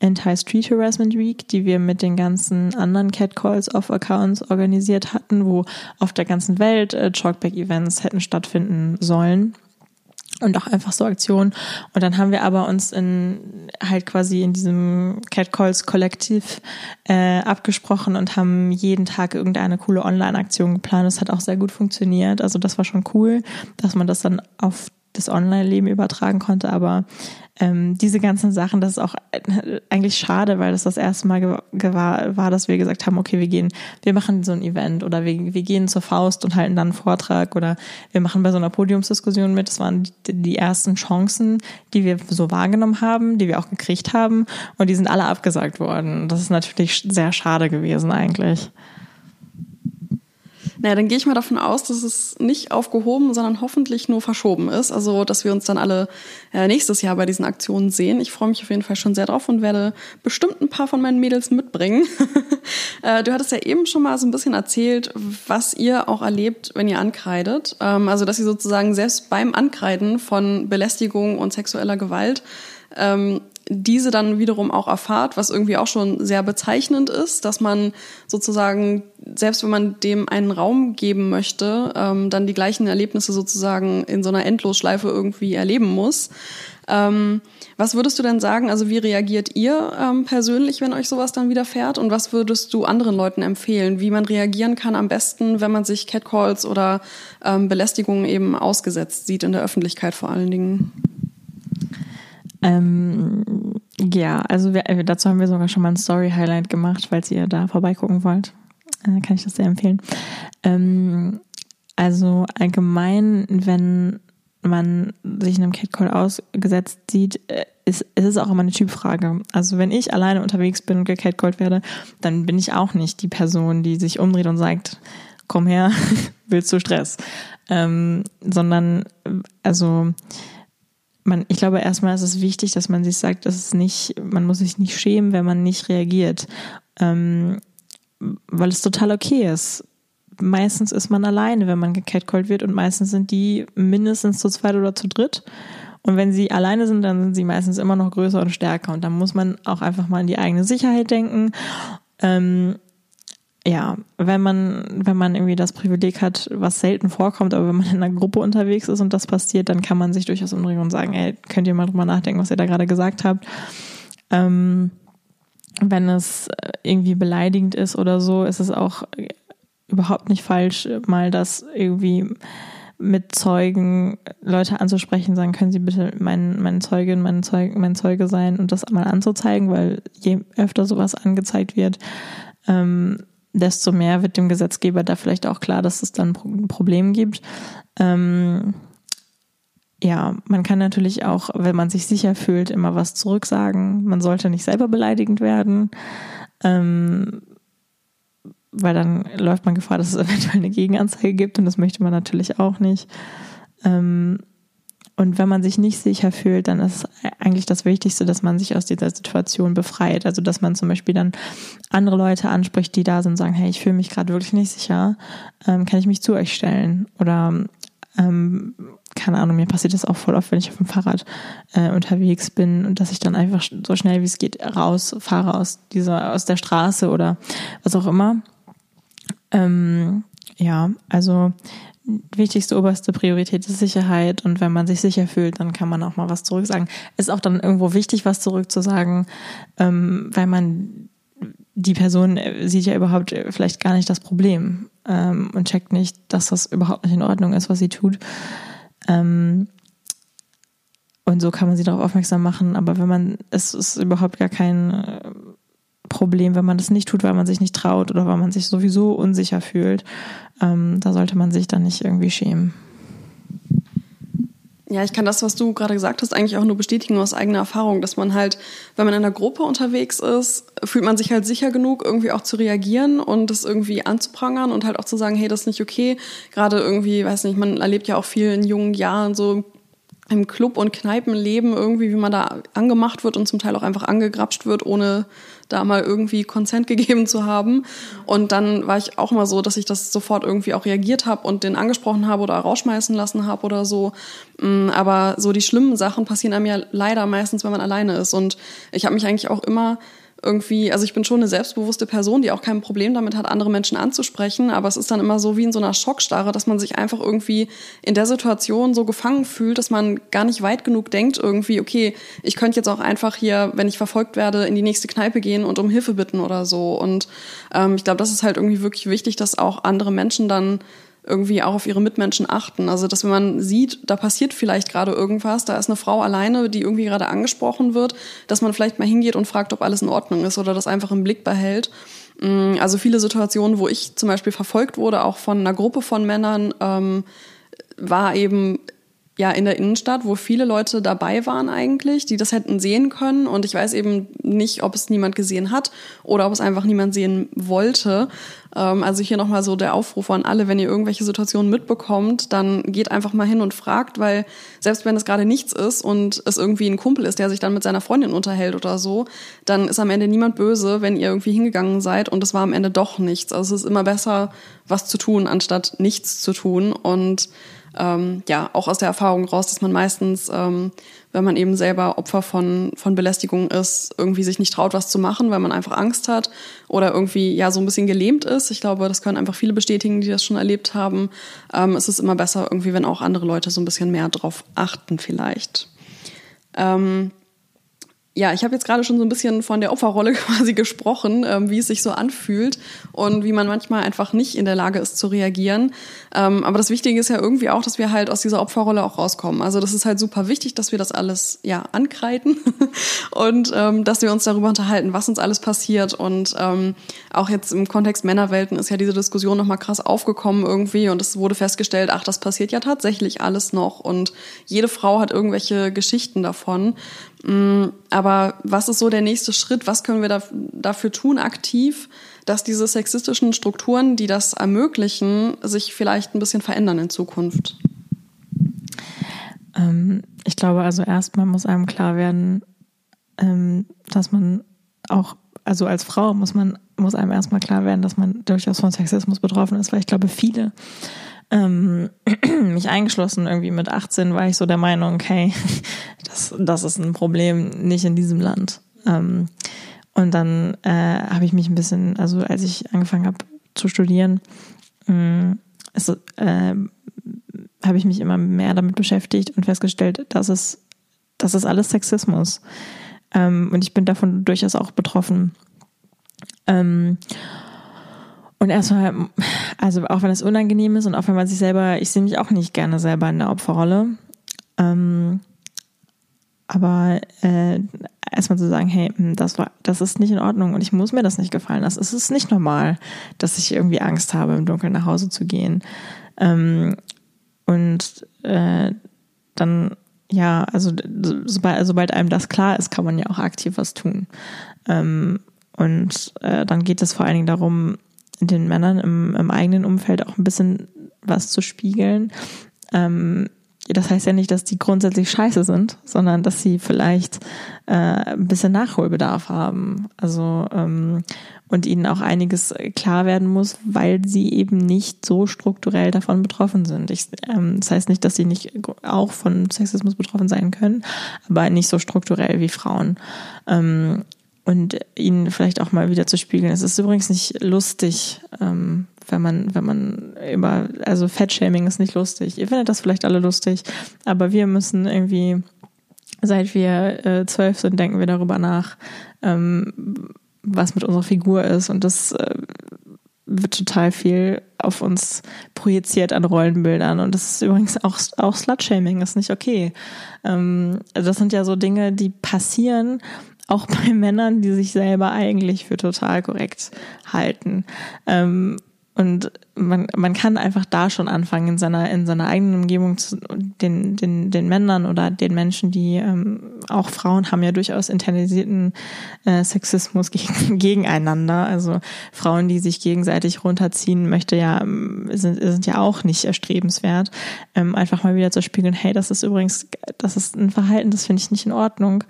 Anti-Street Harassment Week, die wir mit den ganzen anderen Catcalls of Accounts organisiert hatten, wo auf der ganzen Welt äh, Truckback-Events hätten stattfinden sollen und auch einfach so Aktionen. Und dann haben wir aber uns in halt quasi in diesem Catcalls Kollektiv äh, abgesprochen und haben jeden Tag irgendeine coole Online-Aktion geplant. Das hat auch sehr gut funktioniert. Also das war schon cool, dass man das dann auf das Online-Leben übertragen konnte. Aber ähm, diese ganzen Sachen, das ist auch eigentlich schade, weil das das erste Mal war, war, dass wir gesagt haben, okay, wir gehen, wir machen so ein Event oder wir, wir gehen zur Faust und halten dann einen Vortrag oder wir machen bei so einer Podiumsdiskussion mit. Das waren die, die ersten Chancen, die wir so wahrgenommen haben, die wir auch gekriegt haben und die sind alle abgesagt worden. Das ist natürlich sehr schade gewesen eigentlich. Naja, dann gehe ich mal davon aus, dass es nicht aufgehoben, sondern hoffentlich nur verschoben ist. Also, dass wir uns dann alle äh, nächstes Jahr bei diesen Aktionen sehen. Ich freue mich auf jeden Fall schon sehr drauf und werde bestimmt ein paar von meinen Mädels mitbringen. äh, du hattest ja eben schon mal so ein bisschen erzählt, was ihr auch erlebt, wenn ihr ankreidet. Ähm, also, dass ihr sozusagen selbst beim Ankreiden von Belästigung und sexueller Gewalt ähm, diese dann wiederum auch erfahrt, was irgendwie auch schon sehr bezeichnend ist, dass man sozusagen, selbst wenn man dem einen Raum geben möchte, ähm, dann die gleichen Erlebnisse sozusagen in so einer Endlosschleife irgendwie erleben muss. Ähm, was würdest du denn sagen? Also wie reagiert ihr ähm, persönlich, wenn euch sowas dann widerfährt? Und was würdest du anderen Leuten empfehlen, wie man reagieren kann am besten, wenn man sich Catcalls oder ähm, Belästigungen eben ausgesetzt sieht in der Öffentlichkeit vor allen Dingen? Ähm, Ja, also wir, äh, dazu haben wir sogar schon mal ein Story-Highlight gemacht, falls ihr da vorbeigucken wollt. Äh, kann ich das sehr empfehlen. Ähm, also allgemein, wenn man sich einem Catcall ausgesetzt sieht, äh, ist, es auch immer eine Typfrage. Also wenn ich alleine unterwegs bin und gecatcallt werde, dann bin ich auch nicht die Person, die sich umdreht und sagt, komm her, willst du Stress? Ähm, sondern, also man, ich glaube, erstmal ist es wichtig, dass man sich sagt, dass es nicht, man muss sich nicht schämen, wenn man nicht reagiert. Ähm, weil es total okay ist. Meistens ist man alleine, wenn man gecatcallt wird und meistens sind die mindestens zu zweit oder zu dritt. Und wenn sie alleine sind, dann sind sie meistens immer noch größer und stärker. Und dann muss man auch einfach mal an die eigene Sicherheit denken. Ähm, ja, wenn man, wenn man irgendwie das Privileg hat, was selten vorkommt, aber wenn man in einer Gruppe unterwegs ist und das passiert, dann kann man sich durchaus umdrehen und sagen, ey, könnt ihr mal drüber nachdenken, was ihr da gerade gesagt habt. Ähm, wenn es irgendwie beleidigend ist oder so, ist es auch überhaupt nicht falsch, mal das irgendwie mit Zeugen Leute anzusprechen, sagen, können Sie bitte mein, mein Zeugin, mein Zeuge, mein Zeuge sein und das mal anzuzeigen, weil je öfter sowas angezeigt wird, ähm, desto mehr wird dem Gesetzgeber da vielleicht auch klar, dass es dann ein Problem gibt. Ähm, ja, man kann natürlich auch, wenn man sich sicher fühlt, immer was zurücksagen. Man sollte nicht selber beleidigend werden, ähm, weil dann läuft man Gefahr, dass es eventuell eine Gegenanzeige gibt und das möchte man natürlich auch nicht. Ähm, und wenn man sich nicht sicher fühlt, dann ist eigentlich das Wichtigste, dass man sich aus dieser Situation befreit. Also dass man zum Beispiel dann andere Leute anspricht, die da sind und sagen, hey, ich fühle mich gerade wirklich nicht sicher, ähm, kann ich mich zu euch stellen? Oder ähm, keine Ahnung, mir passiert das auch voll oft, wenn ich auf dem Fahrrad äh, unterwegs bin und dass ich dann einfach so schnell wie es geht rausfahre aus dieser, aus der Straße oder was auch immer. Ähm, ja, also wichtigste oberste Priorität ist Sicherheit und wenn man sich sicher fühlt, dann kann man auch mal was zurücksagen. Ist auch dann irgendwo wichtig, was zurückzusagen, ähm, weil man die Person sieht ja überhaupt vielleicht gar nicht das Problem ähm, und checkt nicht, dass das überhaupt nicht in Ordnung ist, was sie tut. Ähm, und so kann man sie darauf aufmerksam machen. Aber wenn man, es ist überhaupt gar kein äh, Problem, wenn man das nicht tut, weil man sich nicht traut oder weil man sich sowieso unsicher fühlt. Ähm, da sollte man sich dann nicht irgendwie schämen. Ja, ich kann das, was du gerade gesagt hast, eigentlich auch nur bestätigen aus eigener Erfahrung, dass man halt, wenn man in einer Gruppe unterwegs ist, fühlt man sich halt sicher genug, irgendwie auch zu reagieren und das irgendwie anzuprangern und halt auch zu sagen, hey, das ist nicht okay. Gerade irgendwie, weiß nicht, man erlebt ja auch viel in jungen Jahren so im Club- und Kneipenleben irgendwie, wie man da angemacht wird und zum Teil auch einfach angegrapscht wird, ohne da mal irgendwie Konsent gegeben zu haben. Und dann war ich auch mal so, dass ich das sofort irgendwie auch reagiert habe und den angesprochen habe oder rausschmeißen lassen habe oder so. Mm, aber so die schlimmen Sachen passieren einem ja leider meistens, wenn man alleine ist. Und ich habe mich eigentlich auch immer irgendwie, also ich bin schon eine selbstbewusste Person, die auch kein Problem damit hat, andere Menschen anzusprechen, aber es ist dann immer so wie in so einer Schockstarre, dass man sich einfach irgendwie in der Situation so gefangen fühlt, dass man gar nicht weit genug denkt, irgendwie, okay, ich könnte jetzt auch einfach hier, wenn ich verfolgt werde, in die nächste Kneipe gehen und um Hilfe bitten oder so. Und ähm, ich glaube, das ist halt irgendwie wirklich wichtig, dass auch andere Menschen dann irgendwie auch auf ihre Mitmenschen achten. Also, dass wenn man sieht, da passiert vielleicht gerade irgendwas, da ist eine Frau alleine, die irgendwie gerade angesprochen wird, dass man vielleicht mal hingeht und fragt, ob alles in Ordnung ist oder das einfach im Blick behält. Mm, also viele Situationen, wo ich zum Beispiel verfolgt wurde, auch von einer Gruppe von Männern, ähm, war eben ja in der Innenstadt, wo viele Leute dabei waren eigentlich, die das hätten sehen können. Und ich weiß eben nicht, ob es niemand gesehen hat oder ob es einfach niemand sehen wollte. Ähm, also hier nochmal so der Aufruf an alle, wenn ihr irgendwelche Situationen mitbekommt, dann geht einfach mal hin und fragt, weil selbst wenn es gerade nichts ist und es irgendwie ein Kumpel ist, der sich dann mit seiner Freundin unterhält oder so, dann ist am Ende niemand böse, wenn ihr irgendwie hingegangen seid und es war am Ende doch nichts. Also es ist immer besser, was zu tun, anstatt nichts zu tun. Und ähm, ja, auch aus der Erfahrung raus, dass man meistens, ähm, wenn man eben selber Opfer von, von Belästigung ist, irgendwie sich nicht traut, was zu machen, weil man einfach Angst hat oder irgendwie ja so ein bisschen gelähmt ist. Ich glaube, das können einfach viele bestätigen, die das schon erlebt haben. Ähm, es ist immer besser irgendwie, wenn auch andere Leute so ein bisschen mehr drauf achten vielleicht. Ähm, ja, ich habe jetzt gerade schon so ein bisschen von der Opferrolle quasi gesprochen, ähm, wie es sich so anfühlt und wie man manchmal einfach nicht in der Lage ist zu reagieren. Ähm, aber das Wichtige ist ja irgendwie auch, dass wir halt aus dieser Opferrolle auch rauskommen. Also das ist halt super wichtig, dass wir das alles ja ankreiden und ähm, dass wir uns darüber unterhalten, was uns alles passiert. Und ähm, auch jetzt im Kontext Männerwelten ist ja diese Diskussion nochmal krass aufgekommen irgendwie und es wurde festgestellt, ach, das passiert ja tatsächlich alles noch und jede Frau hat irgendwelche Geschichten davon. Mm, aber was ist so der nächste Schritt? Was können wir da, dafür tun aktiv, dass diese sexistischen Strukturen, die das ermöglichen, sich vielleicht ein bisschen verändern in Zukunft? Ähm, ich glaube also erstmal muss einem klar werden, ähm, dass man auch, also als Frau muss man, muss einem erstmal klar werden, dass man durchaus von Sexismus betroffen ist, weil ich glaube, viele ähm, mich eingeschlossen. Irgendwie mit 18 war ich so der Meinung, okay, das, das ist ein Problem nicht in diesem Land. Ähm, und dann äh, habe ich mich ein bisschen, also als ich angefangen habe zu studieren, ist, äh, habe ich mich immer mehr damit beschäftigt und festgestellt, dass es, das ist alles Sexismus. Ähm, und ich bin davon durchaus auch betroffen. Ähm, und erstmal, also auch wenn es unangenehm ist und auch wenn man sich selber, ich sehe mich auch nicht gerne selber in der Opferrolle. Ähm, aber äh, erstmal zu sagen, hey, hm, das war, das ist nicht in Ordnung und ich muss mir das nicht gefallen lassen. Es ist nicht normal, dass ich irgendwie Angst habe, im Dunkeln nach Hause zu gehen. Ähm, und äh, dann, ja, also sobald, sobald einem das klar ist, kann man ja auch aktiv was tun. Ähm, und äh, dann geht es vor allen Dingen darum, den Männern im, im eigenen Umfeld auch ein bisschen was zu spiegeln. Ähm, das heißt ja nicht, dass die grundsätzlich scheiße sind, sondern dass sie vielleicht äh, ein bisschen Nachholbedarf haben. Also ähm, und ihnen auch einiges klar werden muss, weil sie eben nicht so strukturell davon betroffen sind. Ich, ähm, das heißt nicht, dass sie nicht auch von Sexismus betroffen sein können, aber nicht so strukturell wie Frauen. Ähm, und ihnen vielleicht auch mal wieder zu spiegeln. Es ist übrigens nicht lustig, ähm, wenn man, wenn man über, also Fettshaming ist nicht lustig. Ihr findet das vielleicht alle lustig, aber wir müssen irgendwie, seit wir äh, zwölf sind, denken wir darüber nach, ähm, was mit unserer Figur ist und das äh, wird total viel auf uns projiziert an Rollenbildern und das ist übrigens auch auch Slutshaming ist nicht okay. Ähm, also das sind ja so Dinge, die passieren auch bei Männern, die sich selber eigentlich für total korrekt halten. Ähm, und man, man kann einfach da schon anfangen, in seiner, in seiner eigenen Umgebung zu, den, den, den Männern oder den Menschen, die ähm, auch Frauen haben ja durchaus internalisierten äh, Sexismus gegen, gegeneinander. Also Frauen, die sich gegenseitig runterziehen, möchte ja, ähm, sind, sind ja auch nicht erstrebenswert. Ähm, einfach mal wieder zu spiegeln, hey, das ist übrigens, das ist ein Verhalten, das finde ich nicht in Ordnung.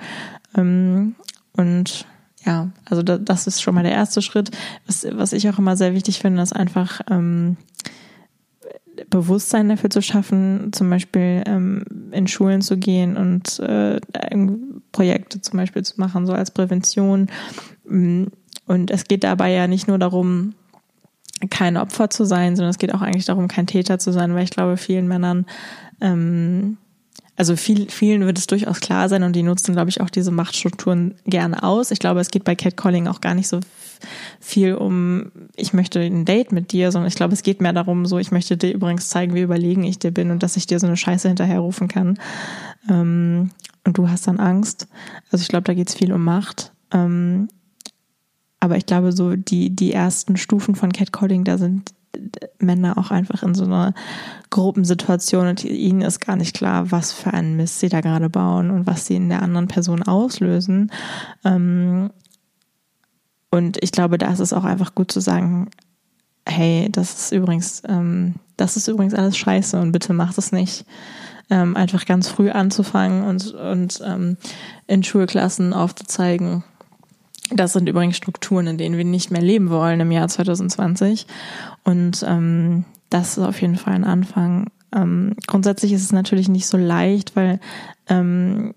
Ähm, und ja, also das ist schon mal der erste Schritt. Was, was ich auch immer sehr wichtig finde, ist einfach ähm, Bewusstsein dafür zu schaffen, zum Beispiel ähm, in Schulen zu gehen und äh, Projekte zum Beispiel zu machen, so als Prävention. Und es geht dabei ja nicht nur darum, kein Opfer zu sein, sondern es geht auch eigentlich darum, kein Täter zu sein, weil ich glaube, vielen Männern ähm, also viel, vielen wird es durchaus klar sein und die nutzen, glaube ich, auch diese Machtstrukturen gerne aus. Ich glaube, es geht bei Catcalling auch gar nicht so viel um, ich möchte ein Date mit dir, sondern ich glaube, es geht mehr darum, so, ich möchte dir übrigens zeigen, wie überlegen ich dir bin und dass ich dir so eine Scheiße hinterherrufen kann. Ähm, und du hast dann Angst. Also ich glaube, da geht es viel um Macht. Ähm, aber ich glaube, so die, die ersten Stufen von Catcalling, da sind Männer auch einfach in so einer Gruppensituation und ihnen ist gar nicht klar, was für einen Mist sie da gerade bauen und was sie in der anderen Person auslösen. Ähm, und ich glaube, da ist es auch einfach gut zu sagen, hey, das ist übrigens, ähm, das ist übrigens alles scheiße und bitte macht es nicht. Ähm, einfach ganz früh anzufangen und, und in Schulklassen aufzuzeigen, das sind übrigens Strukturen, in denen wir nicht mehr leben wollen im Jahr 2020. Und ähm, das ist auf jeden Fall ein Anfang. Ähm, grundsätzlich ist es natürlich nicht so leicht, weil ähm,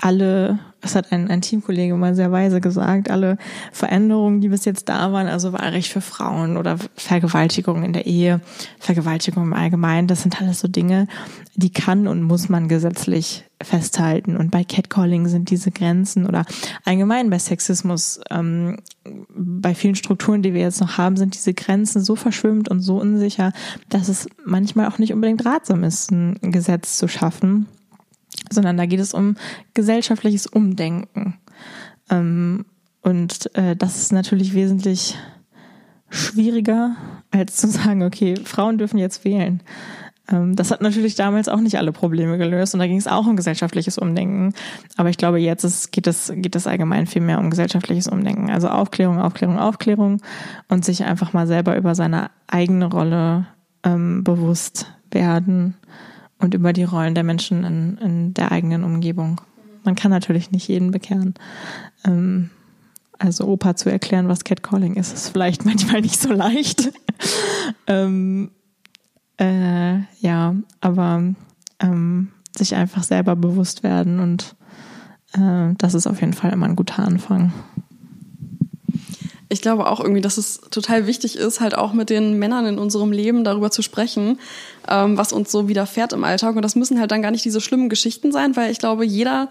alle, das hat ein, ein Teamkollege mal sehr weise gesagt, alle Veränderungen, die bis jetzt da waren, also Wahlrecht für Frauen oder Vergewaltigung in der Ehe, Vergewaltigung im Allgemeinen, das sind alles so Dinge, die kann und muss man gesetzlich festhalten. Und bei Catcalling sind diese Grenzen oder allgemein bei Sexismus, ähm, bei vielen Strukturen, die wir jetzt noch haben, sind diese Grenzen so verschwimmt und so unsicher, dass es manchmal auch nicht unbedingt ratsam ist, ein Gesetz zu schaffen sondern da geht es um gesellschaftliches Umdenken. Ähm, und äh, das ist natürlich wesentlich schwieriger, als zu sagen, okay, Frauen dürfen jetzt wählen. Ähm, das hat natürlich damals auch nicht alle Probleme gelöst und da ging es auch um gesellschaftliches Umdenken. Aber ich glaube, jetzt ist, geht, es, geht allgemein viel mehr um gesellschaftliches Umdenken. Also Aufklärung, Aufklärung, Aufklärung und sich einfach mal selber über seine eigene Rolle ähm, bewusst werden und über die Rollen der Menschen in, in der eigenen Umgebung. Man kann natürlich nicht jeden bekehren. Ähm, also Opa zu erklären, was Catcalling ist, ist vielleicht manchmal nicht so leicht. ähm, äh, ja, aber ähm, sich einfach selber bewusst werden und äh, das ist auf jeden Fall immer ein guter Anfang ich glaube auch irgendwie, dass es total wichtig ist, halt auch mit den Männern in unserem Leben darüber zu sprechen, ähm, was uns so widerfährt im Alltag. Und das müssen halt dann gar nicht diese schlimmen Geschichten sein, weil ich glaube, jeder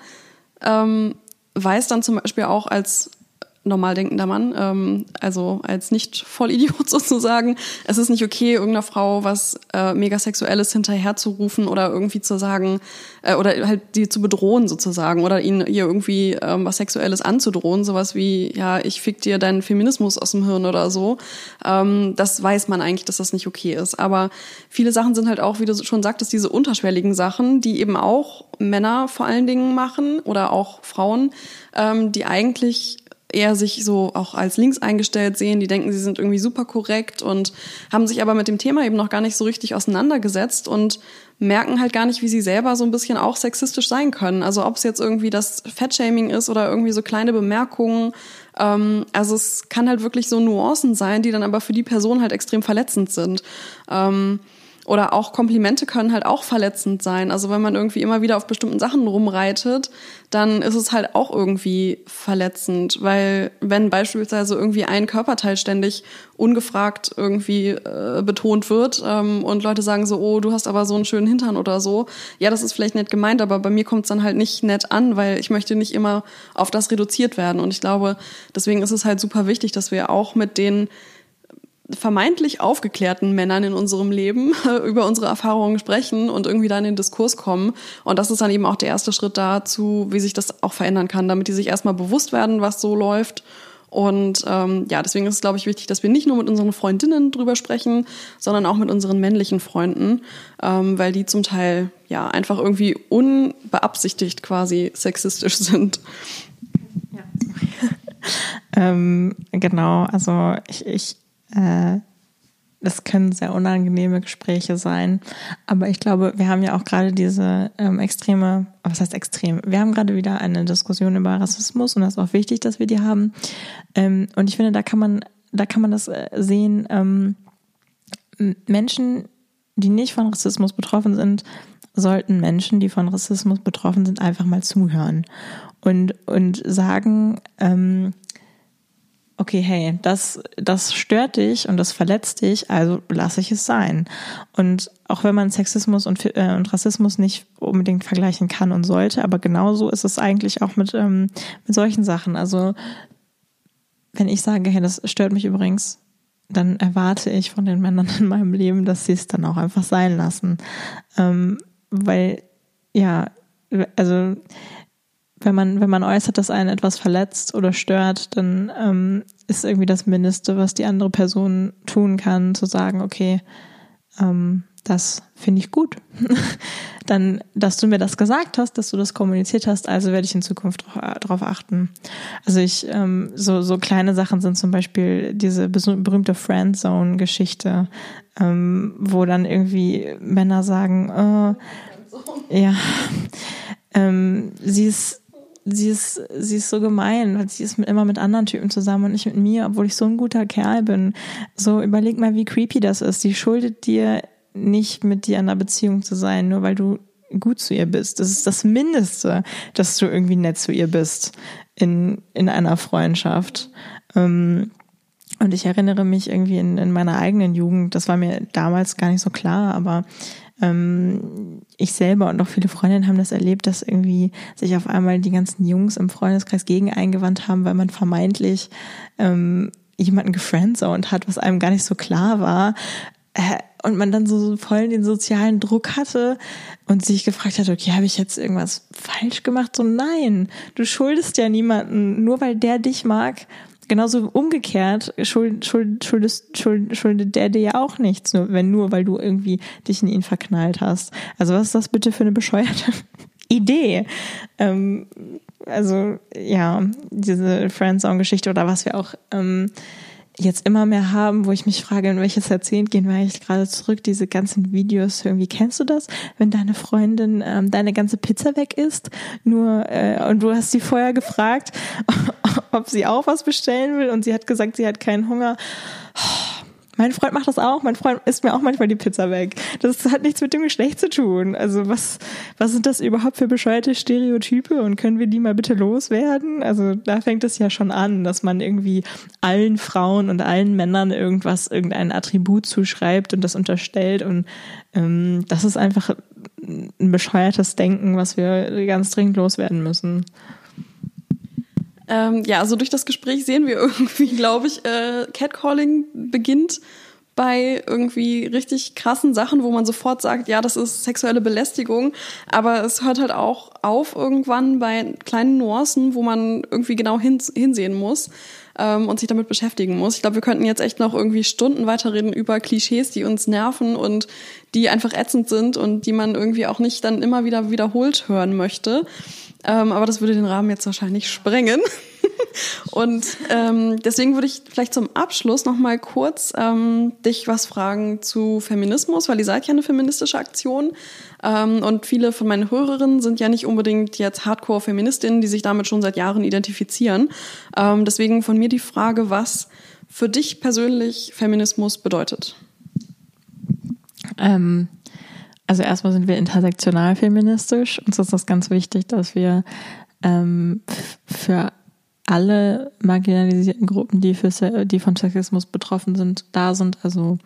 ähm, weiß dann zum Beispiel auch als normal denkender Mann, ähm, also als nicht Vollidiot sozusagen. Es ist nicht okay, irgendeiner Frau was äh, Megasexuelles hinterherzurufen oder irgendwie zu sagen, äh, oder halt die zu bedrohen sozusagen oder ihnen ihr irgendwie ähm, was Sexuelles anzudrohen, sowas wie, ja, ich fick dir deinen Feminismus aus dem Hirn oder so. Ähm, das weiß man eigentlich, dass das nicht okay ist. Aber viele Sachen sind halt auch, wie du schon sagtest, diese unterschwelligen Sachen, die eben auch Männer vor allen Dingen machen oder auch Frauen, ähm, die eigentlich eher sich so auch als links eingestellt sehen, die denken, sie sind irgendwie super korrekt und haben sich aber mit dem Thema eben noch gar nicht so richtig auseinandergesetzt und merken halt gar nicht, wie sie selber so ein bisschen auch sexistisch sein können. Also ob es jetzt irgendwie das Fettshaming ist oder irgendwie so kleine Bemerkungen. Ähm, also es kann halt wirklich so Nuancen sein, die dann aber für die Person halt extrem verletzend sind. Ähm, oder auch Komplimente können halt auch verletzend sein. Also wenn man irgendwie immer wieder auf bestimmten Sachen rumreitet, dann ist es halt auch irgendwie verletzend. Weil wenn beispielsweise irgendwie ein Körperteil ständig ungefragt irgendwie äh, betont wird ähm, und Leute sagen so, oh, du hast aber so einen schönen Hintern oder so. Ja, das ist vielleicht nett gemeint, aber bei mir kommt es dann halt nicht nett an, weil ich möchte nicht immer auf das reduziert werden. Und ich glaube, deswegen ist es halt super wichtig, dass wir auch mit den vermeintlich aufgeklärten Männern in unserem Leben über unsere Erfahrungen sprechen und irgendwie da in den Diskurs kommen. Und das ist dann eben auch der erste Schritt dazu, wie sich das auch verändern kann, damit die sich erstmal bewusst werden, was so läuft. Und ähm, ja, deswegen ist es, glaube ich, wichtig, dass wir nicht nur mit unseren Freundinnen drüber sprechen, sondern auch mit unseren männlichen Freunden, ähm, weil die zum Teil ja einfach irgendwie unbeabsichtigt quasi sexistisch sind. Ja. ähm, genau, also ich, ich äh, das können sehr unangenehme Gespräche sein. Aber ich glaube, wir haben ja auch gerade diese ähm, extreme, was heißt extrem? Wir haben gerade wieder eine Diskussion über Rassismus und das ist auch wichtig, dass wir die haben. Ähm, und ich finde, da kann man, da kann man das äh, sehen. Ähm, Menschen, die nicht von Rassismus betroffen sind, sollten Menschen, die von Rassismus betroffen sind, einfach mal zuhören und, und sagen, ähm, okay, hey, das, das stört dich und das verletzt dich, also lasse ich es sein. Und auch wenn man Sexismus und, äh, und Rassismus nicht unbedingt vergleichen kann und sollte, aber genauso ist es eigentlich auch mit, ähm, mit solchen Sachen. Also wenn ich sage, hey, das stört mich übrigens, dann erwarte ich von den Männern in meinem Leben, dass sie es dann auch einfach sein lassen. Ähm, weil, ja, also wenn man, wenn man äußert, dass einen etwas verletzt oder stört, dann ähm, ist irgendwie das Mindeste, was die andere Person tun kann, zu sagen, okay, ähm, das finde ich gut. dann, dass du mir das gesagt hast, dass du das kommuniziert hast, also werde ich in Zukunft darauf achten. Also ich, ähm, so, so kleine Sachen sind zum Beispiel diese berühmte Friendzone-Geschichte, ähm, wo dann irgendwie Männer sagen, äh, ja, ähm, sie ist sie ist, sie ist so gemein, weil sie ist immer mit anderen Typen zusammen und nicht mit mir, obwohl ich so ein guter Kerl bin. So, überleg mal, wie creepy das ist. Sie schuldet dir nicht mit dir in einer Beziehung zu sein, nur weil du gut zu ihr bist. Das ist das Mindeste, dass du irgendwie nett zu ihr bist in, in einer Freundschaft. Ähm, und ich erinnere mich irgendwie in, in meiner eigenen Jugend, das war mir damals gar nicht so klar, aber ähm, ich selber und auch viele Freundinnen haben das erlebt, dass irgendwie sich auf einmal die ganzen Jungs im Freundeskreis gegen eingewandt haben, weil man vermeintlich ähm, jemanden gefriendzoned hat, was einem gar nicht so klar war. Äh, und man dann so voll den sozialen Druck hatte und sich gefragt hat, okay, habe ich jetzt irgendwas falsch gemacht? So nein, du schuldest ja niemanden, nur weil der dich mag, genauso umgekehrt schuld, schuld, schuldest, schuld, schuldet der dir ja auch nichts, nur, wenn nur, weil du irgendwie dich in ihn verknallt hast. Also was ist das bitte für eine bescheuerte Idee? Ähm, also ja, diese Friendzone-Geschichte oder was wir auch ähm, jetzt immer mehr haben, wo ich mich frage, in welches Jahrzehnt gehen wir eigentlich gerade zurück, diese ganzen Videos irgendwie, kennst du das? Wenn deine Freundin ähm, deine ganze Pizza weg isst, nur äh, und du hast sie vorher gefragt, ob sie auch was bestellen will und sie hat gesagt, sie hat keinen Hunger. Mein Freund macht das auch. Mein Freund isst mir auch manchmal die Pizza weg. Das hat nichts mit dem Geschlecht zu tun. Also was, was sind das überhaupt für bescheuerte Stereotype und können wir die mal bitte loswerden? Also da fängt es ja schon an, dass man irgendwie allen Frauen und allen Männern irgendwas, irgendein Attribut zuschreibt und das unterstellt und ähm, das ist einfach ein bescheuertes Denken, was wir ganz dringend loswerden müssen. Ähm, ja, also durch das Gespräch sehen wir irgendwie, glaube ich, äh, Catcalling beginnt bei irgendwie richtig krassen Sachen, wo man sofort sagt, ja, das ist sexuelle Belästigung, aber es hört halt auch auf irgendwann bei kleinen Nuancen, wo man irgendwie genau hin, hinsehen muss ähm, und sich damit beschäftigen muss. Ich glaube, wir könnten jetzt echt noch irgendwie Stunden weiterreden über Klischees, die uns nerven und die einfach ätzend sind und die man irgendwie auch nicht dann immer wieder wiederholt hören möchte. Ähm, aber das würde den Rahmen jetzt wahrscheinlich sprengen. Und ähm, deswegen würde ich vielleicht zum Abschluss noch mal kurz ähm, dich was fragen zu Feminismus, weil ihr seid ja eine feministische Aktion ähm, und viele von meinen Hörerinnen sind ja nicht unbedingt jetzt Hardcore-Feministinnen, die sich damit schon seit Jahren identifizieren. Ähm, deswegen von mir die Frage, was für dich persönlich Feminismus bedeutet. Ähm, also erstmal sind wir intersektional feministisch. Uns ist das ganz wichtig, dass wir ähm, für alle marginalisierten Gruppen, die, für, die von Sexismus betroffen sind, da sind. Also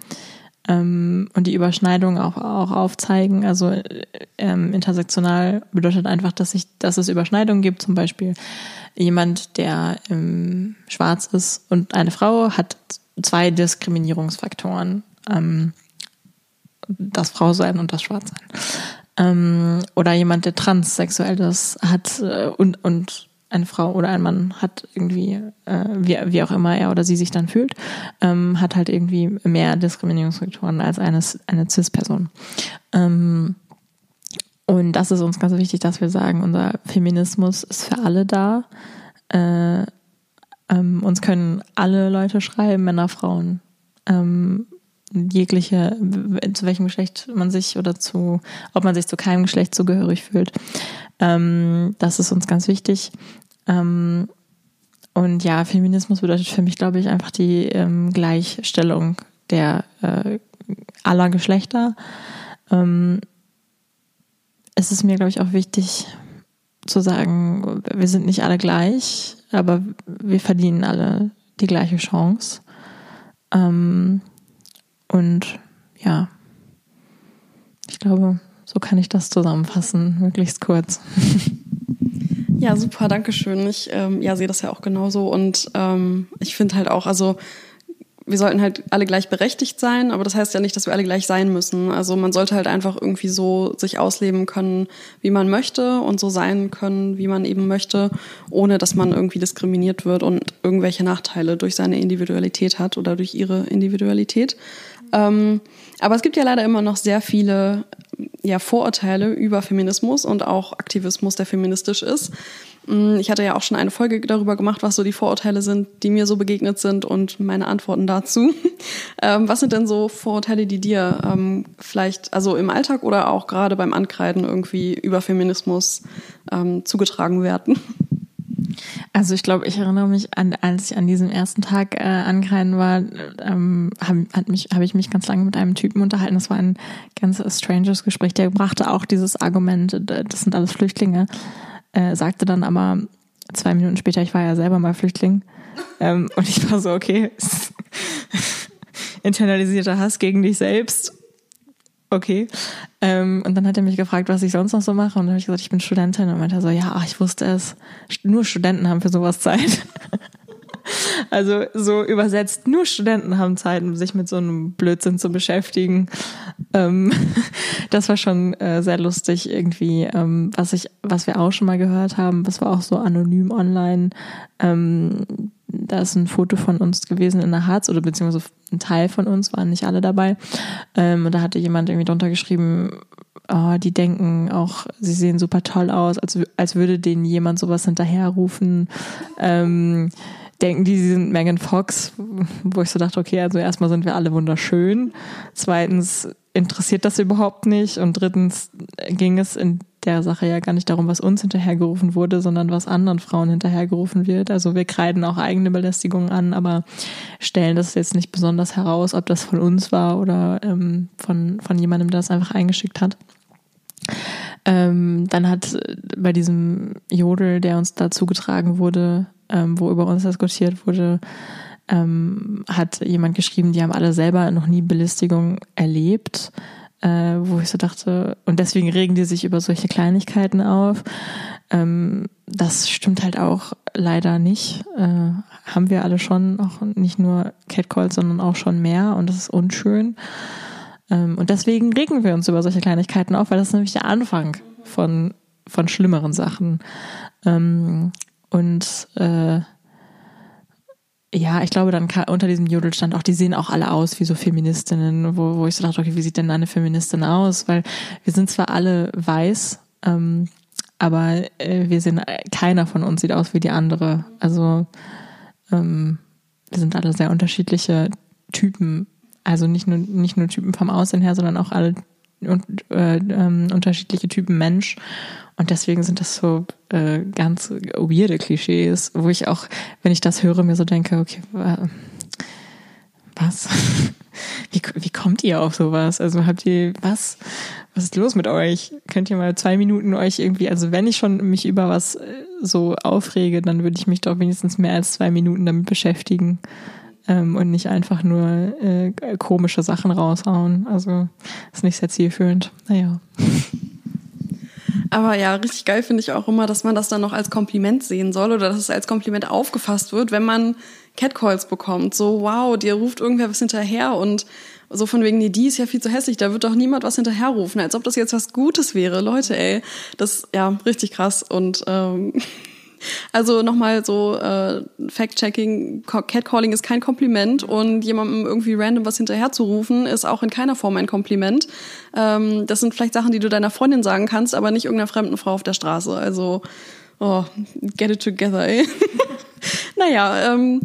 ähm, und die Überschneidungen auch, auch aufzeigen. Also ähm, intersektional bedeutet einfach, dass, ich, dass es Überschneidungen gibt. Zum Beispiel jemand, der ähm, schwarz ist und eine Frau hat zwei Diskriminierungsfaktoren. Ähm, das Frausein und das Schwarzsein. Ähm, oder jemand, der transsexuell ist, hat äh, und, und eine Frau oder ein Mann hat irgendwie, äh, wie, wie auch immer er oder sie sich dann fühlt, ähm, hat halt irgendwie mehr Diskriminierungsfaktoren als eine, eine Cis-Person. Ähm, und das ist uns ganz wichtig, dass wir sagen, unser Feminismus ist für alle da. Äh, ähm, uns können alle Leute schreiben, Männer, Frauen. Ähm, jegliche, zu welchem Geschlecht man sich oder zu, ob man sich zu keinem Geschlecht zugehörig fühlt. Ähm, das ist uns ganz wichtig. Ähm, und ja, Feminismus bedeutet für mich, glaube ich, einfach die ähm, Gleichstellung der äh, aller Geschlechter. Ähm, es ist mir, glaube ich, auch wichtig zu sagen, wir sind nicht alle gleich, aber wir verdienen alle die gleiche Chance. Ähm, und ja, ich glaube, so kann ich das zusammenfassen, möglichst kurz. Ja, super, danke schön. Ich ähm, ja, sehe das ja auch genauso und ähm, ich finde halt auch, also wir sollten halt alle gleichberechtigt sein, aber das heißt ja nicht, dass wir alle gleich sein müssen. Also man sollte halt einfach irgendwie so sich ausleben können, wie man möchte und so sein können, wie man eben möchte, ohne dass man irgendwie diskriminiert wird und irgendwelche Nachteile durch seine Individualität hat oder durch ihre Individualität. Ähm, aber es gibt ja leider immer noch sehr viele ja, Vorurteile über Feminismus und auch Aktivismus, der feministisch ist. Mm, ich hatte ja auch schon eine Folge darüber gemacht, was so die Vorurteile sind, die mir so begegnet sind und meine Antworten dazu. Ähm, was sind denn so Vorurteile, die dir ähm, vielleicht, also im Alltag oder auch gerade beim Ankreiden irgendwie über Feminismus ähm, zugetragen werden? Also ich glaube, ich erinnere mich an, als ich an diesem ersten Tag äh, angreien war, ähm, habe hab ich mich ganz lange mit einem Typen unterhalten. Das war ein ganz stranges Gespräch. Der brachte auch dieses Argument, das sind alles Flüchtlinge, äh, sagte dann aber zwei Minuten später, ich war ja selber mal Flüchtling. Ähm, und ich war so, okay, internalisierter Hass gegen dich selbst okay. Ähm, und dann hat er mich gefragt, was ich sonst noch so mache. Und dann habe ich gesagt, ich bin Studentin. Und meinte er so, ja, ich wusste es. Nur Studenten haben für sowas Zeit. also so übersetzt, nur Studenten haben Zeit, um sich mit so einem Blödsinn zu beschäftigen. Ähm, das war schon äh, sehr lustig irgendwie. Ähm, was ich, was wir auch schon mal gehört haben, das war auch so anonym online. Ähm, da ist ein Foto von uns gewesen in der Harz oder beziehungsweise ein Teil von uns, waren nicht alle dabei. Ähm, und da hatte jemand irgendwie drunter geschrieben, oh, die denken auch, sie sehen super toll aus, als, als würde denen jemand sowas hinterherrufen. Ähm, denken die, sie sind Megan Fox, wo ich so dachte, okay, also erstmal sind wir alle wunderschön. Zweitens interessiert das überhaupt nicht. Und drittens ging es in der Sache ja gar nicht darum, was uns hinterhergerufen wurde, sondern was anderen Frauen hinterhergerufen wird. Also wir kreiden auch eigene Belästigungen an, aber stellen das jetzt nicht besonders heraus, ob das von uns war oder ähm, von, von jemandem, der das einfach eingeschickt hat. Ähm, dann hat bei diesem Jodel, der uns dazu getragen wurde, ähm, wo über uns diskutiert wurde, ähm, hat jemand geschrieben, die haben alle selber noch nie Belästigung erlebt äh, wo ich so dachte, und deswegen regen die sich über solche Kleinigkeiten auf. Ähm, das stimmt halt auch leider nicht. Äh, haben wir alle schon, auch nicht nur Catcalls, sondern auch schon mehr und das ist unschön. Ähm, und deswegen regen wir uns über solche Kleinigkeiten auf, weil das ist nämlich der Anfang von, von schlimmeren Sachen. Ähm, und äh, ja, ich glaube, dann unter diesem Jodel stand auch, die sehen auch alle aus wie so Feministinnen, wo, wo ich so dachte, okay, wie sieht denn eine Feministin aus? Weil wir sind zwar alle weiß, ähm, aber äh, wir sind, keiner von uns sieht aus wie die andere. Also ähm, wir sind alle sehr unterschiedliche Typen. Also nicht nur, nicht nur Typen vom Aussehen her, sondern auch alle und, äh, ähm, unterschiedliche Typen Mensch. Und deswegen sind das so äh, ganz weirde Klischees, wo ich auch, wenn ich das höre, mir so denke, okay, was? Wie, wie kommt ihr auf sowas? Also habt ihr, was? Was ist los mit euch? Könnt ihr mal zwei Minuten euch irgendwie, also wenn ich schon mich über was äh, so aufrege, dann würde ich mich doch wenigstens mehr als zwei Minuten damit beschäftigen ähm, und nicht einfach nur äh, komische Sachen raushauen. Also ist nicht sehr zielführend. Naja. Aber ja, richtig geil finde ich auch immer, dass man das dann noch als Kompliment sehen soll oder dass es als Kompliment aufgefasst wird, wenn man Catcalls bekommt. So, wow, dir ruft irgendwer was hinterher und so von wegen, nee, die ist ja viel zu hässlich, da wird doch niemand was hinterherrufen, als ob das jetzt was Gutes wäre. Leute, ey, das, ja, richtig krass und ähm, Also nochmal so äh, Fact-Checking, Catcalling ist kein Kompliment und jemandem irgendwie random was hinterherzurufen ist auch in keiner Form ein Kompliment. Ähm, das sind vielleicht Sachen, die du deiner Freundin sagen kannst, aber nicht irgendeiner fremden Frau auf der Straße. Also, oh, get it together, ey. naja, ähm,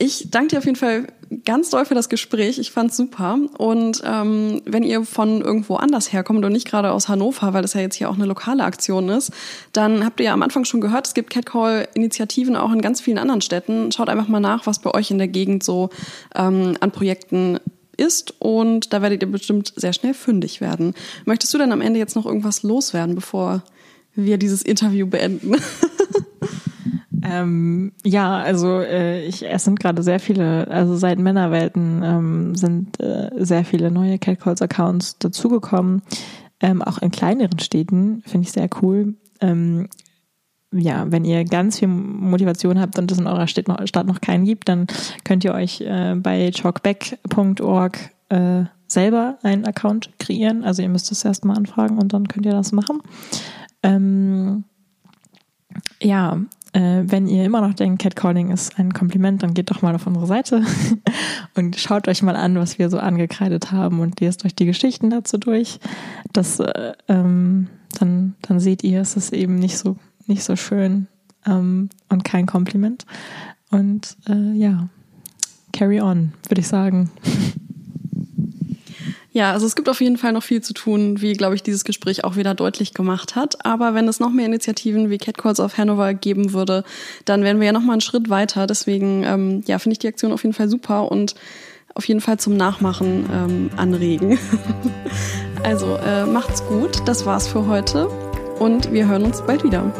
ich danke dir auf jeden Fall ganz doll für das Gespräch. Ich fand's super. Und ähm, wenn ihr von irgendwo anders herkommt und nicht gerade aus Hannover, weil das ja jetzt hier auch eine lokale Aktion ist, dann habt ihr ja am Anfang schon gehört, es gibt Catcall-Initiativen auch in ganz vielen anderen Städten. Schaut einfach mal nach, was bei euch in der Gegend so ähm, an Projekten ist und da werdet ihr bestimmt sehr schnell fündig werden. Möchtest du dann am Ende jetzt noch irgendwas loswerden, bevor wir dieses Interview beenden? Ähm, ja, also äh, ich, es sind gerade sehr viele, also seit Männerwelten ähm, sind äh, sehr viele neue Catcalls-Accounts dazugekommen. Ähm, auch in kleineren Städten finde ich sehr cool. Ähm, ja, wenn ihr ganz viel Motivation habt und es in eurer Stadt noch, Stadt noch keinen gibt, dann könnt ihr euch äh, bei chalkback.org äh, selber einen Account kreieren. Also ihr müsst es erstmal anfragen und dann könnt ihr das machen. Ähm, ja, äh, wenn ihr immer noch denkt, Catcalling ist ein Kompliment, dann geht doch mal auf unsere Seite und schaut euch mal an, was wir so angekreidet haben und lest euch die Geschichten dazu durch. Das, äh, ähm, dann, dann seht ihr, es ist eben nicht so, nicht so schön ähm, und kein Kompliment. Und äh, ja, carry on, würde ich sagen. Ja, also es gibt auf jeden Fall noch viel zu tun, wie, glaube ich, dieses Gespräch auch wieder deutlich gemacht hat. Aber wenn es noch mehr Initiativen wie Catcalls of Hanover geben würde, dann wären wir ja noch mal einen Schritt weiter. Deswegen, ähm, ja, finde ich die Aktion auf jeden Fall super und auf jeden Fall zum Nachmachen ähm, anregen. also äh, macht's gut, das war's für heute und wir hören uns bald wieder.